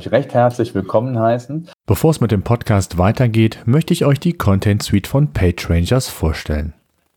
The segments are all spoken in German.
Euch recht herzlich willkommen heißen. Bevor es mit dem Podcast weitergeht, möchte ich euch die Content Suite von PageRangers vorstellen.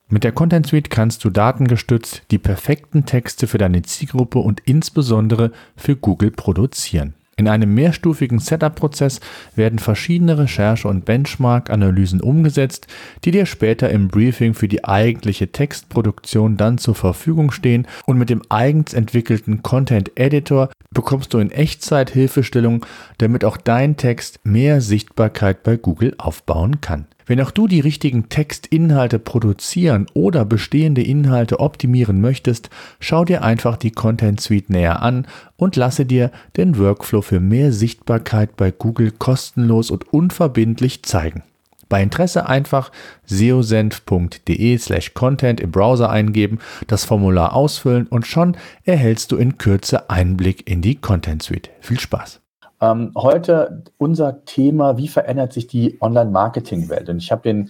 Mit der Content Suite kannst du datengestützt die perfekten Texte für deine Zielgruppe und insbesondere für Google produzieren. In einem mehrstufigen Setup-Prozess werden verschiedene Recherche- und Benchmark-Analysen umgesetzt, die dir später im Briefing für die eigentliche Textproduktion dann zur Verfügung stehen und mit dem eigens entwickelten Content Editor bekommst du in Echtzeit Hilfestellung, damit auch dein Text mehr Sichtbarkeit bei Google aufbauen kann. Wenn auch du die richtigen Textinhalte produzieren oder bestehende Inhalte optimieren möchtest, schau dir einfach die Content Suite näher an und lasse dir den Workflow für mehr Sichtbarkeit bei Google kostenlos und unverbindlich zeigen. Bei Interesse einfach seosenf.de slash content im Browser eingeben, das Formular ausfüllen und schon erhältst du in Kürze Einblick in die Content Suite. Viel Spaß! Ähm, heute unser Thema, wie verändert sich die Online-Marketing-Welt? Und ich habe den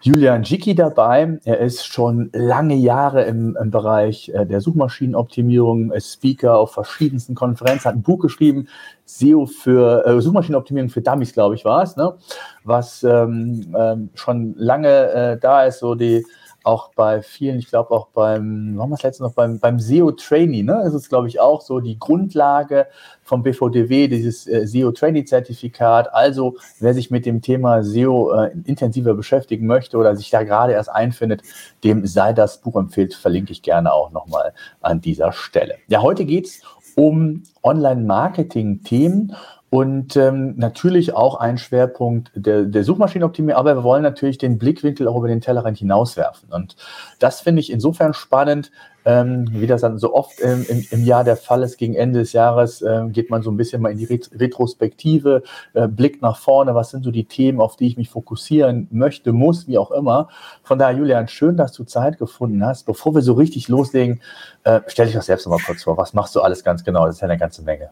Julian Jicki dabei. Er ist schon lange Jahre im, im Bereich äh, der Suchmaschinenoptimierung, ist Speaker auf verschiedensten Konferenzen, hat ein Buch geschrieben, SEO für äh, Suchmaschinenoptimierung für Dummies, glaube ich, war es, ne? was ähm, ähm, schon lange äh, da ist, so die auch bei vielen, ich glaube auch beim, warum wir es letztens noch beim, beim SEO Trainee, ne? Das ist, glaube ich, auch so die Grundlage vom BVDW, dieses äh, SEO Trainee Zertifikat. Also, wer sich mit dem Thema SEO äh, intensiver beschäftigen möchte oder sich da gerade erst einfindet, dem sei das Buch empfiehlt, verlinke ich gerne auch nochmal an dieser Stelle. Ja, heute geht es um Online-Marketing-Themen und ähm, natürlich auch ein Schwerpunkt der, der Suchmaschinenoptimierung, aber wir wollen natürlich den Blickwinkel auch über den Tellerrand hinauswerfen. Und das finde ich insofern spannend, ähm, wie das dann so oft ähm, im, im, Jahr der Fall ist, gegen Ende des Jahres äh, geht man so ein bisschen mal in die Ret Retrospektive, äh, blickt nach vorne, was sind so die Themen, auf die ich mich fokussieren möchte, muss, wie auch immer. Von daher, Julian, schön, dass du Zeit gefunden hast. Bevor wir so richtig loslegen, äh, stell dich doch selbst noch mal kurz vor. Was machst du alles ganz genau? Das ist ja eine ganze Menge.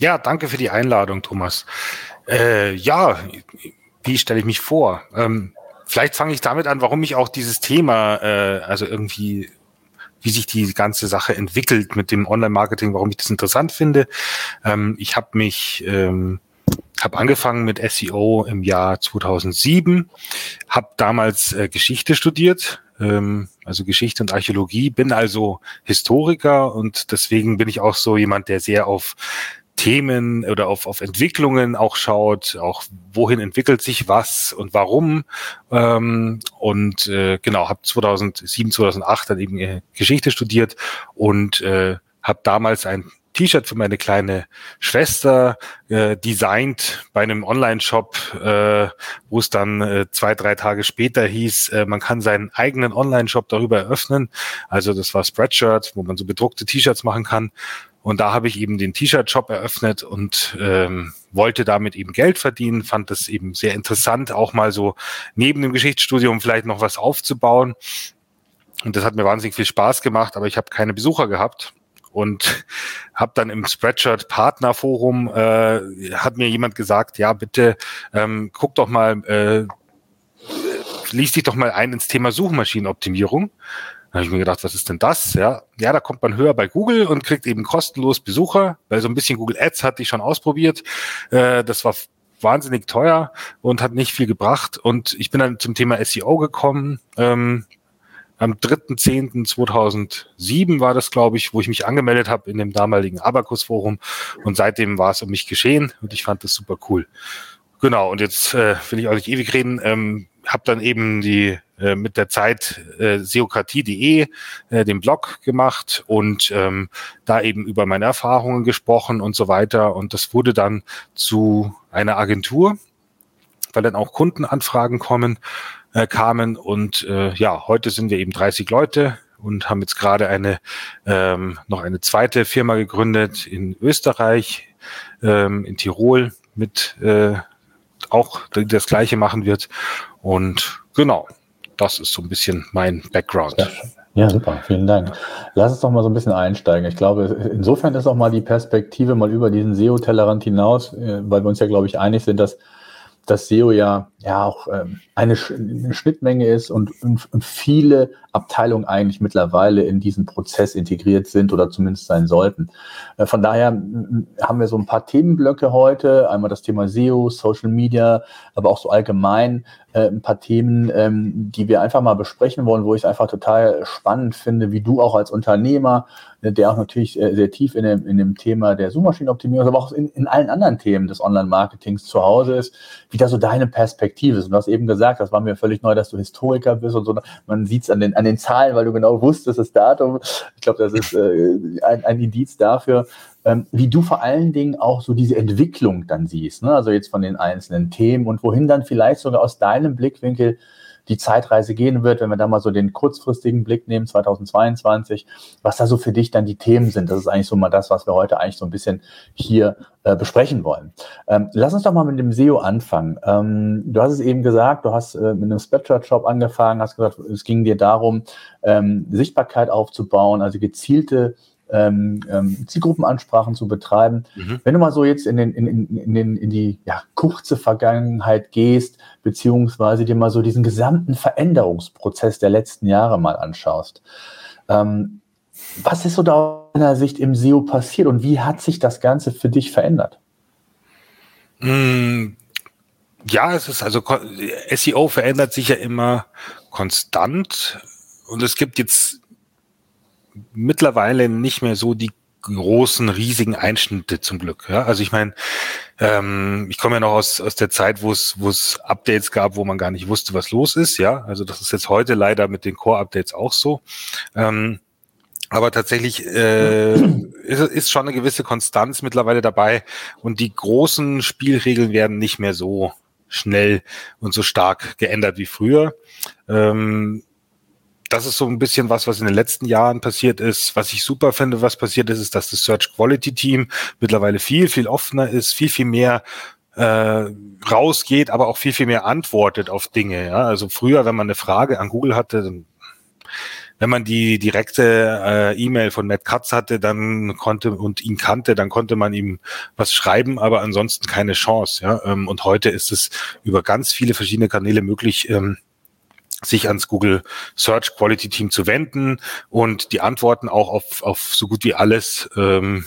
Ja, danke für die Einladung, Thomas. Äh, ja, wie stelle ich mich vor? Ähm, vielleicht fange ich damit an, warum ich auch dieses Thema, äh, also irgendwie, wie sich die ganze Sache entwickelt mit dem Online-Marketing, warum ich das interessant finde. Ähm, ich habe mich ähm, habe angefangen mit SEO im Jahr 2007, habe damals äh, Geschichte studiert, ähm, also Geschichte und Archäologie, bin also Historiker und deswegen bin ich auch so jemand, der sehr auf Themen oder auf, auf Entwicklungen auch schaut, auch wohin entwickelt sich was und warum. Ähm, und äh, genau, habe 2007, 2008 dann eben äh, Geschichte studiert und äh, habe damals ein T-Shirt für meine kleine Schwester äh, designt bei einem Online-Shop, äh, wo es dann äh, zwei, drei Tage später hieß, äh, man kann seinen eigenen Online-Shop darüber eröffnen. Also das war Spreadshirt, wo man so bedruckte T-Shirts machen kann. Und da habe ich eben den T-Shirt-Shop eröffnet und ähm, wollte damit eben Geld verdienen, fand das eben sehr interessant, auch mal so neben dem Geschichtsstudium vielleicht noch was aufzubauen. Und das hat mir wahnsinnig viel Spaß gemacht, aber ich habe keine Besucher gehabt und habe dann im Spreadshirt Partnerforum äh, hat mir jemand gesagt, ja bitte ähm, guck doch mal, äh, lies dich doch mal ein ins Thema Suchmaschinenoptimierung. Habe ich mir gedacht, was ist denn das? Ja, ja, da kommt man höher bei Google und kriegt eben kostenlos Besucher, weil so ein bisschen Google Ads hatte ich schon ausprobiert. Äh, das war wahnsinnig teuer und hat nicht viel gebracht. Und ich bin dann zum Thema SEO gekommen. Ähm, am 3.10.2007 war das, glaube ich, wo ich mich angemeldet habe in dem damaligen Abacus-Forum. Und seitdem war es um mich geschehen und ich fand das super cool. Genau, und jetzt äh, will ich auch nicht ewig reden. Ähm, habe dann eben die äh, mit der Zeit äh, seokratie.de äh, den Blog gemacht und ähm, da eben über meine Erfahrungen gesprochen und so weiter. Und das wurde dann zu einer Agentur, weil dann auch Kundenanfragen kommen, äh, kamen. Und äh, ja, heute sind wir eben 30 Leute und haben jetzt gerade eine ähm, noch eine zweite Firma gegründet in Österreich, ähm, in Tirol mit äh, auch das Gleiche machen wird. Und genau, das ist so ein bisschen mein Background. Ja, ja, super, vielen Dank. Lass uns doch mal so ein bisschen einsteigen. Ich glaube, insofern ist auch mal die Perspektive mal über diesen SEO-Tellerrand hinaus, äh, weil wir uns ja, glaube ich, einig sind, dass dass SEO ja, ja auch ähm, eine, eine, Schnittmenge ist und, und, viele Abteilungen eigentlich mittlerweile in diesen Prozess integriert sind oder zumindest sein sollten. Äh, von daher haben wir so ein paar Themenblöcke heute. Einmal das Thema SEO, Social Media, aber auch so allgemein äh, ein paar Themen, ähm, die wir einfach mal besprechen wollen, wo ich es einfach total spannend finde, wie du auch als Unternehmer, äh, der auch natürlich äh, sehr tief in dem, in dem Thema der Suchmaschinenoptimierung, aber auch in, in allen anderen Themen des Online-Marketings zu Hause ist, wie da so deine Perspektive ist. Und du hast eben gesagt, das war mir völlig neu, dass du Historiker bist und so. Man sieht es an den, an den Zahlen, weil du genau wusstest, das Datum. Ich glaube, das ist äh, ein, ein Indiz dafür, ähm, wie du vor allen Dingen auch so diese Entwicklung dann siehst. Ne? Also jetzt von den einzelnen Themen und wohin dann vielleicht sogar aus deinem Blickwinkel die Zeitreise gehen wird, wenn wir da mal so den kurzfristigen Blick nehmen, 2022, was da so für dich dann die Themen sind. Das ist eigentlich so mal das, was wir heute eigentlich so ein bisschen hier äh, besprechen wollen. Ähm, lass uns doch mal mit dem SEO anfangen. Ähm, du hast es eben gesagt, du hast äh, mit einem Spreadshirt-Shop angefangen, hast gesagt, es ging dir darum, ähm, Sichtbarkeit aufzubauen, also gezielte ähm, ähm, Zielgruppenansprachen zu betreiben. Mhm. Wenn du mal so jetzt in, den, in, in, in, in die ja, kurze Vergangenheit gehst, beziehungsweise dir mal so diesen gesamten Veränderungsprozess der letzten Jahre mal anschaust, ähm, was ist so da aus deiner Sicht im SEO passiert und wie hat sich das Ganze für dich verändert? Mm, ja, es ist also SEO verändert sich ja immer konstant und es gibt jetzt mittlerweile nicht mehr so die großen, riesigen Einschnitte zum Glück. Ja? Also ich meine, ähm, ich komme ja noch aus, aus der Zeit, wo es wo es Updates gab, wo man gar nicht wusste, was los ist. Ja, also das ist jetzt heute leider mit den Core-Updates auch so. Ähm, aber tatsächlich äh, ist, ist schon eine gewisse Konstanz mittlerweile dabei und die großen Spielregeln werden nicht mehr so schnell und so stark geändert wie früher. Ähm, das ist so ein bisschen was, was in den letzten Jahren passiert ist. Was ich super finde, was passiert ist, ist, dass das Search Quality Team mittlerweile viel, viel offener ist, viel, viel mehr äh, rausgeht, aber auch viel, viel mehr antwortet auf Dinge. Ja? Also früher, wenn man eine Frage an Google hatte, wenn man die direkte äh, E-Mail von Matt Katz hatte, dann konnte und ihn kannte, dann konnte man ihm was schreiben, aber ansonsten keine Chance. Ja? Ähm, und heute ist es über ganz viele verschiedene Kanäle möglich, ähm, sich ans Google Search Quality Team zu wenden und die Antworten auch auf, auf so gut wie alles, ähm,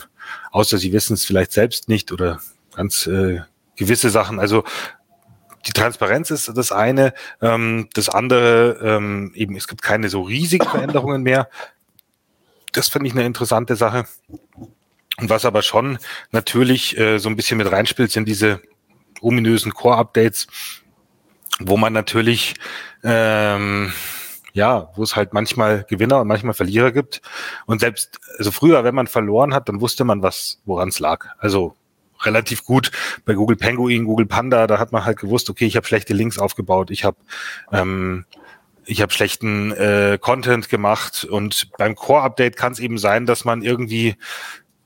außer sie wissen es vielleicht selbst nicht oder ganz äh, gewisse Sachen. Also die Transparenz ist das eine. Ähm, das andere, ähm, eben, es gibt keine so riesigen Veränderungen mehr. Das finde ich eine interessante Sache. Und was aber schon natürlich äh, so ein bisschen mit reinspielt, sind diese ominösen Core-Updates, wo man natürlich ähm, ja, wo es halt manchmal Gewinner und manchmal Verlierer gibt. Und selbst, also früher, wenn man verloren hat, dann wusste man, was, woran es lag. Also relativ gut bei Google Penguin, Google Panda, da hat man halt gewusst, okay, ich habe schlechte Links aufgebaut, ich habe ähm, ich habe schlechten äh, Content gemacht und beim Core-Update kann es eben sein, dass man irgendwie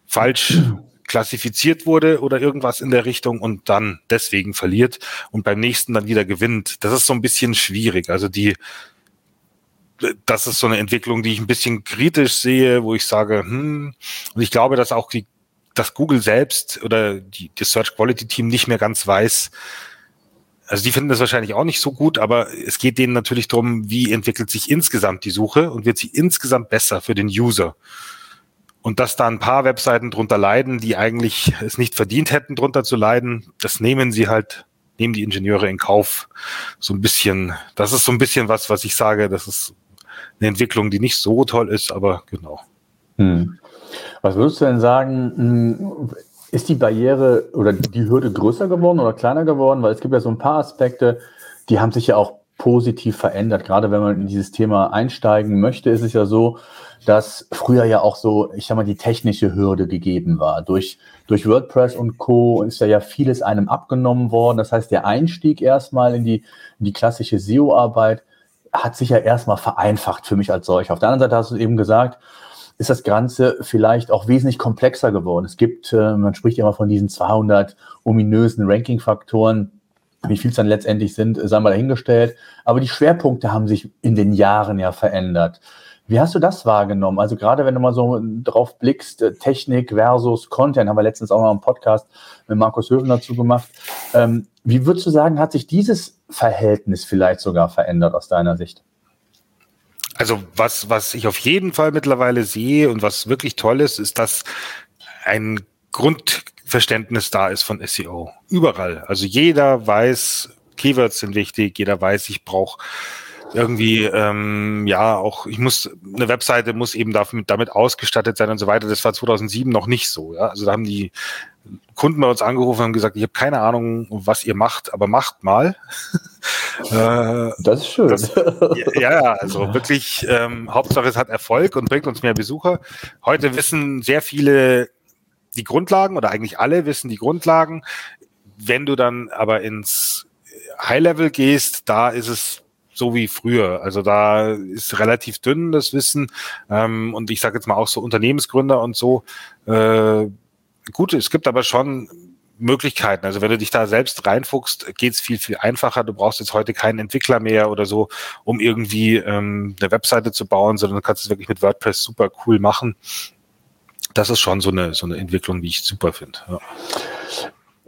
falsch klassifiziert wurde oder irgendwas in der Richtung und dann deswegen verliert und beim nächsten dann wieder gewinnt. Das ist so ein bisschen schwierig. Also die, das ist so eine Entwicklung, die ich ein bisschen kritisch sehe, wo ich sage, hm, und ich glaube, dass auch die, dass Google selbst oder die, das Search Quality Team nicht mehr ganz weiß, also die finden das wahrscheinlich auch nicht so gut, aber es geht denen natürlich darum, wie entwickelt sich insgesamt die Suche und wird sie insgesamt besser für den User. Und dass da ein paar Webseiten drunter leiden, die eigentlich es nicht verdient hätten, drunter zu leiden, das nehmen sie halt, nehmen die Ingenieure in Kauf. So ein bisschen, das ist so ein bisschen was, was ich sage, das ist eine Entwicklung, die nicht so toll ist, aber genau. Hm. Was würdest du denn sagen, hm, ist die Barriere oder die Hürde größer geworden oder kleiner geworden? Weil es gibt ja so ein paar Aspekte, die haben sich ja auch positiv verändert. Gerade wenn man in dieses Thema einsteigen möchte, ist es ja so, dass früher ja auch so, ich sag mal, die technische Hürde gegeben war. Durch, durch WordPress und Co. ist ja, ja vieles einem abgenommen worden. Das heißt, der Einstieg erstmal in die, in die klassische SEO-Arbeit hat sich ja erstmal vereinfacht für mich als solcher. Auf der anderen Seite hast du eben gesagt, ist das Ganze vielleicht auch wesentlich komplexer geworden. Es gibt, äh, man spricht immer von diesen 200 ominösen Ranking-Faktoren, Wie viel es dann letztendlich sind, sei mal dahingestellt. Aber die Schwerpunkte haben sich in den Jahren ja verändert. Wie hast du das wahrgenommen? Also gerade wenn du mal so drauf blickst, äh, Technik versus Content, haben wir letztens auch noch einen Podcast mit Markus Höfen dazu gemacht. Ähm, wie würdest du sagen, hat sich dieses Verhältnis vielleicht sogar verändert aus deiner Sicht? Also was, was ich auf jeden Fall mittlerweile sehe und was wirklich toll ist, ist, dass ein Grundverständnis da ist von SEO. Überall. Also jeder weiß, Keywords sind wichtig, jeder weiß, ich brauche irgendwie, ähm, ja, auch, ich muss, eine Webseite muss eben damit, damit ausgestattet sein und so weiter. Das war 2007 noch nicht so, ja. Also da haben die Kunden bei uns angerufen und haben gesagt, ich habe keine Ahnung, was ihr macht, aber macht mal. äh, das ist schön. Das, ja, ja, also wirklich, ähm, Hauptsache es hat Erfolg und bringt uns mehr Besucher. Heute wissen sehr viele die Grundlagen oder eigentlich alle wissen die Grundlagen. Wenn du dann aber ins High-Level gehst, da ist es so wie früher. Also da ist relativ dünn das Wissen. Ähm, und ich sage jetzt mal auch so Unternehmensgründer und so. Äh, gut, es gibt aber schon Möglichkeiten. Also wenn du dich da selbst reinfuchst, geht's viel, viel einfacher. Du brauchst jetzt heute keinen Entwickler mehr oder so, um irgendwie ähm, eine Webseite zu bauen, sondern du kannst es wirklich mit WordPress super cool machen. Das ist schon so eine, so eine Entwicklung, die ich super finde. Ja.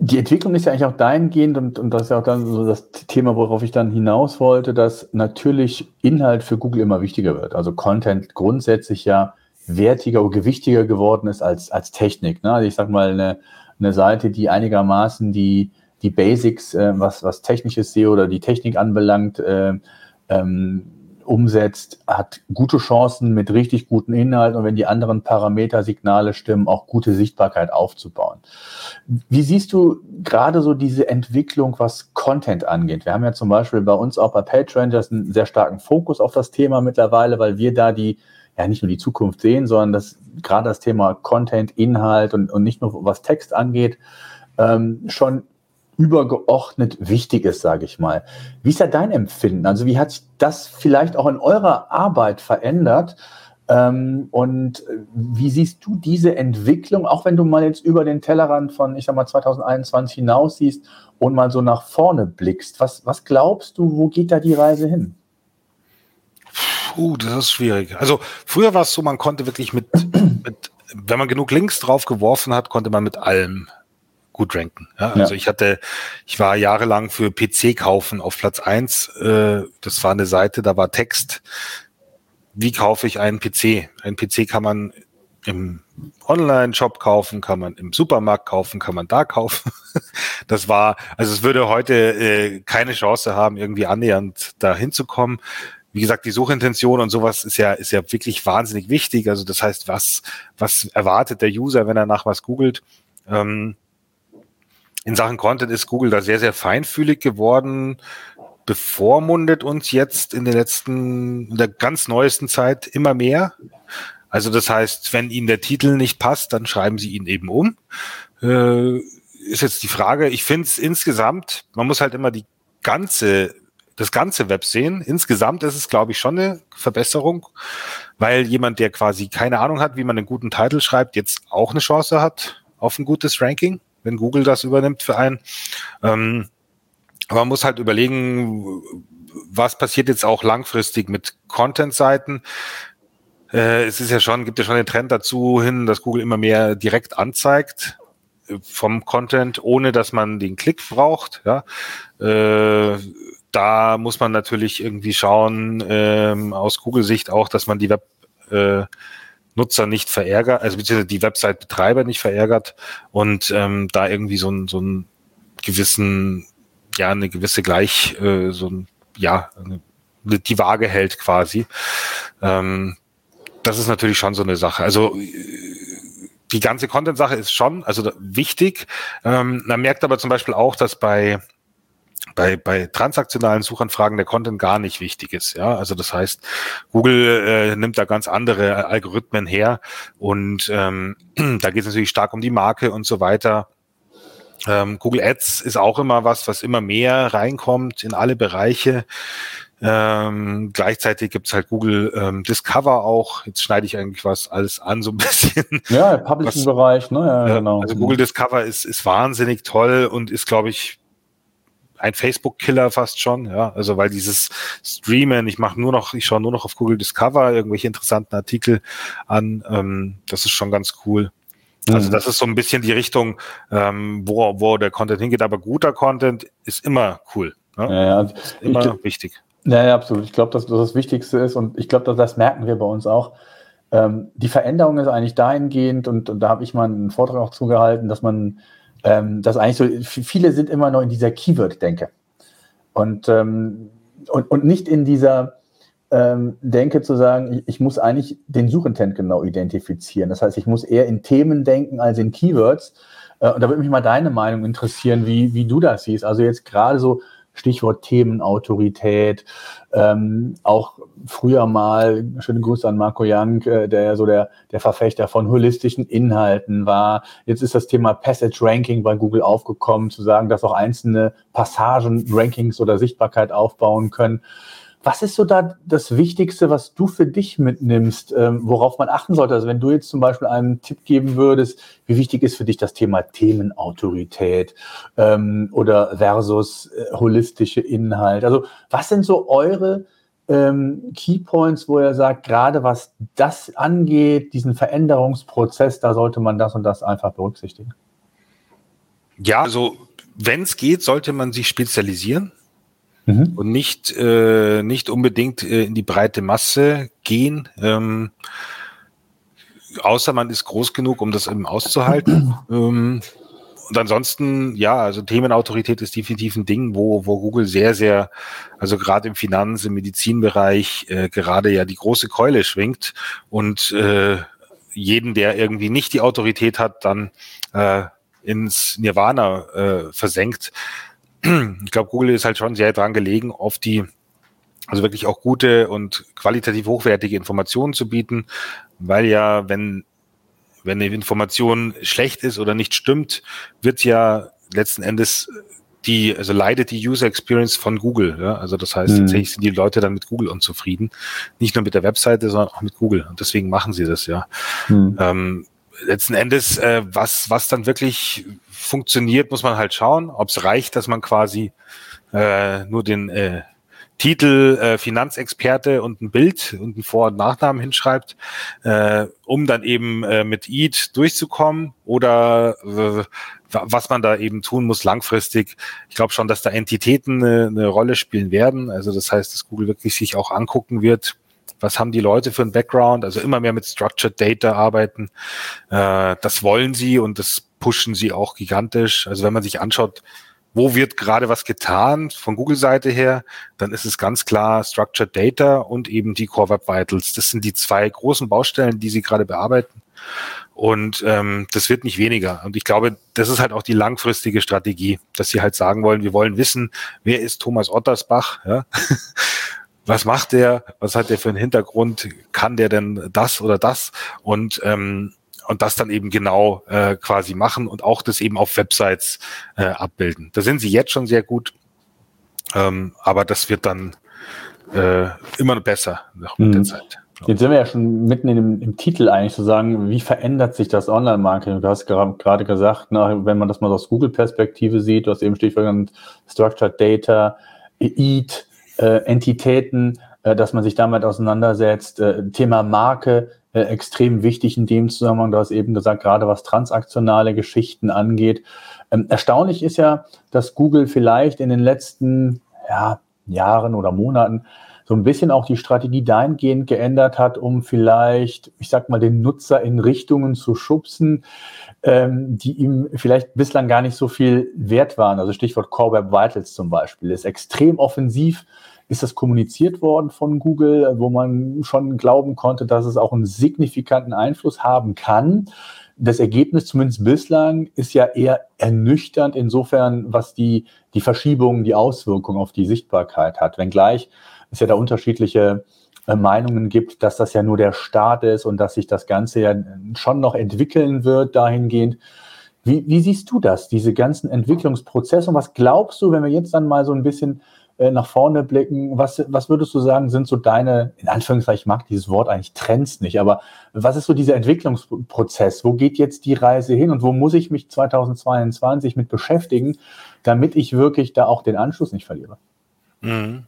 Die Entwicklung ist ja eigentlich auch dahingehend, und, und das ist ja auch dann so das Thema, worauf ich dann hinaus wollte, dass natürlich Inhalt für Google immer wichtiger wird. Also Content grundsätzlich ja wertiger oder gewichtiger geworden ist als, als Technik. Ne? Also ich sag mal, eine, eine Seite, die einigermaßen die, die Basics, äh, was, was technisches SEO oder die Technik anbelangt, äh, ähm, umsetzt, hat gute Chancen mit richtig guten Inhalten und wenn die anderen Parameter, Signale stimmen, auch gute Sichtbarkeit aufzubauen. Wie siehst du gerade so diese Entwicklung, was Content angeht? Wir haben ja zum Beispiel bei uns auch bei PageRangers einen sehr starken Fokus auf das Thema mittlerweile, weil wir da die ja nicht nur die Zukunft sehen, sondern das gerade das Thema Content, Inhalt und, und nicht nur was Text angeht, ähm, schon übergeordnet wichtig ist, sage ich mal. Wie ist da dein Empfinden? Also wie hat sich das vielleicht auch in eurer Arbeit verändert? Ähm, und wie siehst du diese Entwicklung, auch wenn du mal jetzt über den Tellerrand von, ich sag mal, 2021 hinaus siehst und mal so nach vorne blickst? Was, was glaubst du, wo geht da die Reise hin? Puh, das ist schwierig. Also früher war es so, man konnte wirklich mit, mit, wenn man genug Links drauf geworfen hat, konnte man mit allem gut ranken. Ja, also ja. ich hatte, ich war jahrelang für PC kaufen auf Platz eins. Äh, das war eine Seite, da war Text. Wie kaufe ich einen PC? Ein PC kann man im Online-Shop kaufen, kann man im Supermarkt kaufen, kann man da kaufen. Das war, also es würde heute äh, keine Chance haben, irgendwie annähernd da hinzukommen. Wie gesagt, die Suchintention und sowas ist ja, ist ja wirklich wahnsinnig wichtig. Also das heißt, was, was erwartet der User, wenn er nach was googelt? Ähm, in Sachen Content ist Google da sehr, sehr feinfühlig geworden, bevormundet uns jetzt in der letzten, in der ganz neuesten Zeit immer mehr. Also das heißt, wenn Ihnen der Titel nicht passt, dann schreiben Sie ihn eben um. Äh, ist jetzt die Frage, ich finde es insgesamt, man muss halt immer die ganze, das ganze Web sehen. Insgesamt ist es, glaube ich, schon eine Verbesserung, weil jemand, der quasi keine Ahnung hat, wie man einen guten Titel schreibt, jetzt auch eine Chance hat auf ein gutes Ranking wenn Google das übernimmt für einen. Ähm, aber man muss halt überlegen, was passiert jetzt auch langfristig mit Content-Seiten. Äh, es ist ja schon, gibt ja schon den Trend dazu hin, dass Google immer mehr direkt anzeigt äh, vom Content, ohne dass man den Klick braucht. Ja. Äh, da muss man natürlich irgendwie schauen, ähm, aus Google-Sicht auch, dass man die Web äh, Nutzer nicht verärgert, also beziehungsweise die Website-Betreiber nicht verärgert und ähm, da irgendwie so ein so gewissen, ja, eine gewisse Gleich, äh, so ein, ja, eine, die Waage hält quasi. Ähm, das ist natürlich schon so eine Sache. Also die ganze Content-Sache ist schon, also wichtig. Ähm, man merkt aber zum Beispiel auch, dass bei bei, bei transaktionalen Suchanfragen der Content gar nicht wichtig ist. Ja, also das heißt, Google äh, nimmt da ganz andere Algorithmen her und ähm, da geht es natürlich stark um die Marke und so weiter. Ähm, Google Ads ist auch immer was, was immer mehr reinkommt in alle Bereiche. Ähm, gleichzeitig gibt's halt Google ähm, Discover auch. Jetzt schneide ich eigentlich was alles an, so ein bisschen. Ja, Publishing-Bereich, ne? Ja, genau. Also Google Discover ist, ist wahnsinnig toll und ist, glaube ich, ein Facebook-Killer fast schon, ja. Also weil dieses Streamen, ich mache nur noch, ich schaue nur noch auf Google Discover irgendwelche interessanten Artikel an, ähm, das ist schon ganz cool. Also mhm. das ist so ein bisschen die Richtung, ähm, wo, wo der Content hingeht, aber guter Content ist immer cool. Ne? Ja, ja. Ist immer ich, wichtig. Ja, ja, absolut. Ich glaube, dass das das Wichtigste ist und ich glaube, das merken wir bei uns auch. Ähm, die Veränderung ist eigentlich dahingehend und, und da habe ich mal einen Vortrag auch zugehalten, dass man ähm, das eigentlich so, viele sind immer noch in dieser Keyword-Denke und, ähm, und, und nicht in dieser ähm, Denke zu sagen, ich, ich, muss eigentlich den Suchintent genau identifizieren. Das heißt, ich muss eher in Themen denken als in Keywords. Äh, und da würde mich mal deine Meinung interessieren, wie, wie du das siehst. Also jetzt gerade so Stichwort Themenautorität, ähm, auch früher mal, schöne Grüße an Marco Young, äh, der ja so der, der Verfechter von holistischen Inhalten war. Jetzt ist das Thema Passage Ranking bei Google aufgekommen, zu sagen, dass auch einzelne Passagen Rankings oder Sichtbarkeit aufbauen können. Was ist so da das Wichtigste, was du für dich mitnimmst, ähm, worauf man achten sollte? Also wenn du jetzt zum Beispiel einen Tipp geben würdest, wie wichtig ist für dich das Thema Themenautorität ähm, oder versus äh, holistische Inhalt? Also was sind so eure ähm, Keypoints, wo er sagt, gerade was das angeht, diesen Veränderungsprozess, da sollte man das und das einfach berücksichtigen? Ja, also wenn es geht, sollte man sich spezialisieren mhm. und nicht, äh, nicht unbedingt äh, in die breite Masse gehen. Ähm, außer man ist groß genug, um das eben auszuhalten. ähm, und ansonsten, ja, also Themenautorität ist definitiv ein Ding, wo, wo Google sehr, sehr, also gerade im Finanz-, im Medizinbereich äh, gerade ja die große Keule schwingt und äh, jeden, der irgendwie nicht die Autorität hat, dann äh, ins Nirvana äh, versenkt ich glaube, Google ist halt schon sehr dran gelegen, auf die, also wirklich auch gute und qualitativ hochwertige Informationen zu bieten, weil ja, wenn, wenn eine Information schlecht ist oder nicht stimmt, wird ja letzten Endes die, also leidet die User Experience von Google. Ja? Also das heißt, mhm. tatsächlich sind die Leute dann mit Google unzufrieden. Nicht nur mit der Webseite, sondern auch mit Google. Und deswegen machen sie das, ja. Mhm. Ähm, letzten Endes, äh, was, was dann wirklich funktioniert, muss man halt schauen, ob es reicht, dass man quasi äh, nur den äh, Titel äh, Finanzexperte und ein Bild und ein Vor- und Nachnamen hinschreibt, äh, um dann eben äh, mit EAT durchzukommen oder äh, was man da eben tun muss langfristig. Ich glaube schon, dass da Entitäten eine, eine Rolle spielen werden. Also das heißt, dass Google wirklich sich auch angucken wird, was haben die Leute für ein Background, also immer mehr mit Structured Data arbeiten. Äh, das wollen sie und das pushen sie auch gigantisch. Also wenn man sich anschaut, wo wird gerade was getan von Google-Seite her, dann ist es ganz klar Structured Data und eben die Core Web Vitals. Das sind die zwei großen Baustellen, die sie gerade bearbeiten. Und ähm, das wird nicht weniger. Und ich glaube, das ist halt auch die langfristige Strategie, dass sie halt sagen wollen, wir wollen wissen, wer ist Thomas Ottersbach, ja? was macht der, was hat der für einen Hintergrund, kann der denn das oder das? Und ähm, und das dann eben genau äh, quasi machen und auch das eben auf Websites äh, abbilden. Da sind sie jetzt schon sehr gut, ähm, aber das wird dann äh, immer besser nach mit der mhm. Zeit. Jetzt sind wir ja schon mitten dem, im Titel eigentlich zu sagen, wie verändert sich das Online-Marketing? Du hast gerade gesagt, na, wenn man das mal aus Google-Perspektive sieht, du hast eben Stichwort genannt, Structured Data, EAT, äh, Entitäten, äh, dass man sich damit auseinandersetzt, äh, Thema Marke, äh, extrem wichtig in dem Zusammenhang. Du hast eben gesagt, gerade was transaktionale Geschichten angeht. Ähm, erstaunlich ist ja, dass Google vielleicht in den letzten ja, Jahren oder Monaten so ein bisschen auch die Strategie dahingehend geändert hat, um vielleicht, ich sag mal, den Nutzer in Richtungen zu schubsen, ähm, die ihm vielleicht bislang gar nicht so viel wert waren. Also Stichwort Core Web Vitals zum Beispiel ist extrem offensiv ist das kommuniziert worden von Google, wo man schon glauben konnte, dass es auch einen signifikanten Einfluss haben kann. Das Ergebnis, zumindest bislang, ist ja eher ernüchternd insofern, was die, die Verschiebungen, die Auswirkungen auf die Sichtbarkeit hat. Wenngleich es ja da unterschiedliche äh, Meinungen gibt, dass das ja nur der Start ist und dass sich das Ganze ja schon noch entwickeln wird dahingehend. Wie, wie siehst du das, diese ganzen Entwicklungsprozesse? Und was glaubst du, wenn wir jetzt dann mal so ein bisschen äh, nach vorne blicken. Was, was würdest du sagen, sind so deine, in Anführungszeichen, ich mag dieses Wort eigentlich Trends nicht, aber was ist so dieser Entwicklungsprozess? Wo geht jetzt die Reise hin und wo muss ich mich 2022 mit beschäftigen, damit ich wirklich da auch den Anschluss nicht verliere? Mhm.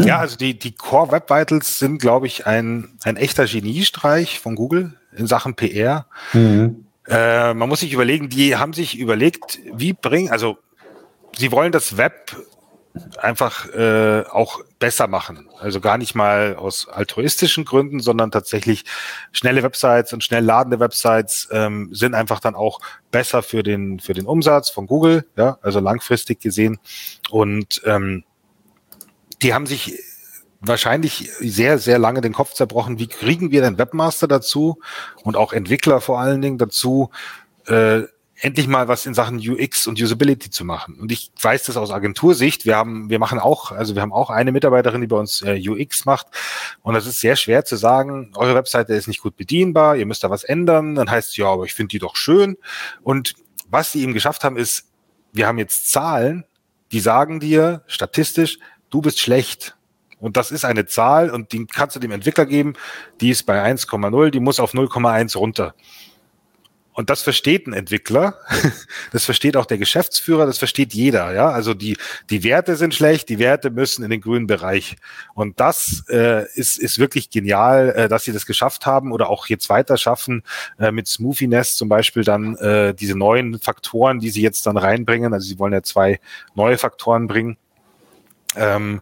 Ja, also die, die Core Web Vitals sind, glaube ich, ein, ein echter Geniestreich von Google in Sachen PR. Mhm. Äh, man muss sich überlegen, die haben sich überlegt, wie bringen, also sie wollen das Web einfach äh, auch besser machen. Also gar nicht mal aus altruistischen Gründen, sondern tatsächlich schnelle Websites und schnell ladende Websites ähm, sind einfach dann auch besser für den für den Umsatz von Google, ja, also langfristig gesehen. Und ähm, die haben sich wahrscheinlich sehr, sehr lange den Kopf zerbrochen, wie kriegen wir den Webmaster dazu und auch Entwickler vor allen Dingen dazu, äh, endlich mal was in Sachen UX und Usability zu machen. Und ich weiß das aus Agentursicht. Wir haben, wir machen auch, also wir haben auch eine Mitarbeiterin, die bei uns äh, UX macht. Und das ist sehr schwer zu sagen, eure Webseite ist nicht gut bedienbar, ihr müsst da was ändern. Dann heißt es, ja, aber ich finde die doch schön. Und was sie eben geschafft haben, ist, wir haben jetzt Zahlen, die sagen dir statistisch, du bist schlecht. Und das ist eine Zahl und die kannst du dem Entwickler geben, die ist bei 1,0, die muss auf 0,1 runter. Und das versteht ein Entwickler, das versteht auch der Geschäftsführer, das versteht jeder. Ja, also die die Werte sind schlecht, die Werte müssen in den grünen Bereich. Und das äh, ist ist wirklich genial, äh, dass sie das geschafft haben oder auch jetzt weiter schaffen äh, mit Smoothie Nest zum Beispiel dann äh, diese neuen Faktoren, die sie jetzt dann reinbringen. Also sie wollen ja zwei neue Faktoren bringen ähm,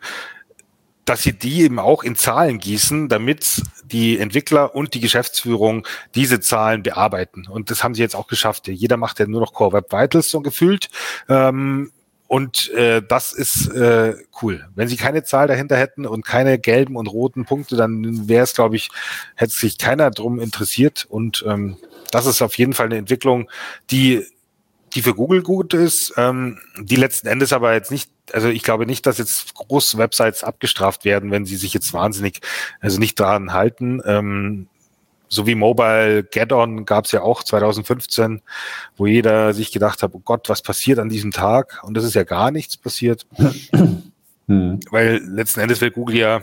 dass sie die eben auch in Zahlen gießen, damit die Entwickler und die Geschäftsführung diese Zahlen bearbeiten. Und das haben sie jetzt auch geschafft. Jeder macht ja nur noch Core Web Vitals so gefühlt. Ähm, und äh, das ist äh, cool. Wenn sie keine Zahl dahinter hätten und keine gelben und roten Punkte, dann wäre es, glaube ich, hätte sich keiner drum interessiert. Und ähm, das ist auf jeden Fall eine Entwicklung, die die für Google gut ist, ähm, die letzten Endes aber jetzt nicht, also ich glaube nicht, dass jetzt große Websites abgestraft werden, wenn sie sich jetzt wahnsinnig, also nicht daran halten. Ähm, so wie Mobile Get-On gab es ja auch 2015, wo jeder sich gedacht hat, oh Gott, was passiert an diesem Tag? Und das ist ja gar nichts passiert. Hm. Weil letzten Endes will Google ja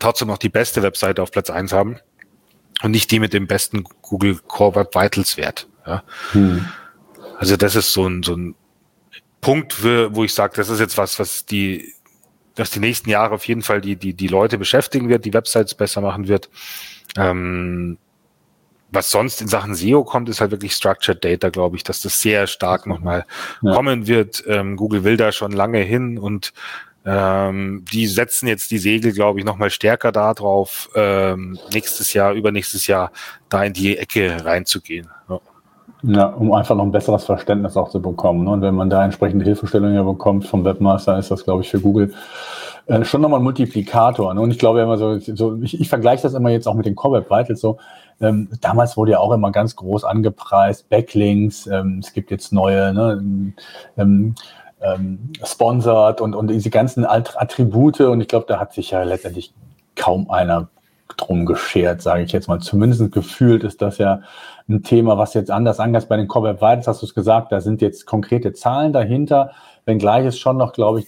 trotzdem noch die beste Webseite auf Platz eins haben und nicht die mit dem besten Google Core Web Vitals Wert. Ja. Hm. Also das ist so ein, so ein Punkt, für, wo ich sage, das ist jetzt was, was die, was die nächsten Jahre auf jeden Fall die, die, die Leute beschäftigen wird, die Websites besser machen wird. Ähm, was sonst in Sachen SEO kommt, ist halt wirklich Structured Data, glaube ich, dass das sehr stark nochmal ja. kommen wird. Ähm, Google will da schon lange hin und ähm, die setzen jetzt die Segel, glaube ich, nochmal stärker darauf, ähm, nächstes Jahr, übernächstes Jahr da in die Ecke reinzugehen. Ja. Ja, um einfach noch ein besseres Verständnis auch zu bekommen. Ne? Und wenn man da entsprechende Hilfestellungen bekommt vom Webmaster, ist das, glaube ich, für Google äh, schon nochmal ein Multiplikator. Ne? Und ich glaube immer so, so ich, ich vergleiche das immer jetzt auch mit den Core Web Vitals so. Ähm, damals wurde ja auch immer ganz groß angepreist, Backlinks, ähm, es gibt jetzt neue, ne, ähm, ähm, sponsored und, und diese ganzen Attribute. Und ich glaube, da hat sich ja letztendlich kaum einer drum geschert, sage ich jetzt mal. Zumindest gefühlt ist das ja ein Thema, was jetzt anders angeht bei den Web Vitals, hast du es gesagt, da sind jetzt konkrete Zahlen dahinter, wenngleich es schon noch, glaube ich,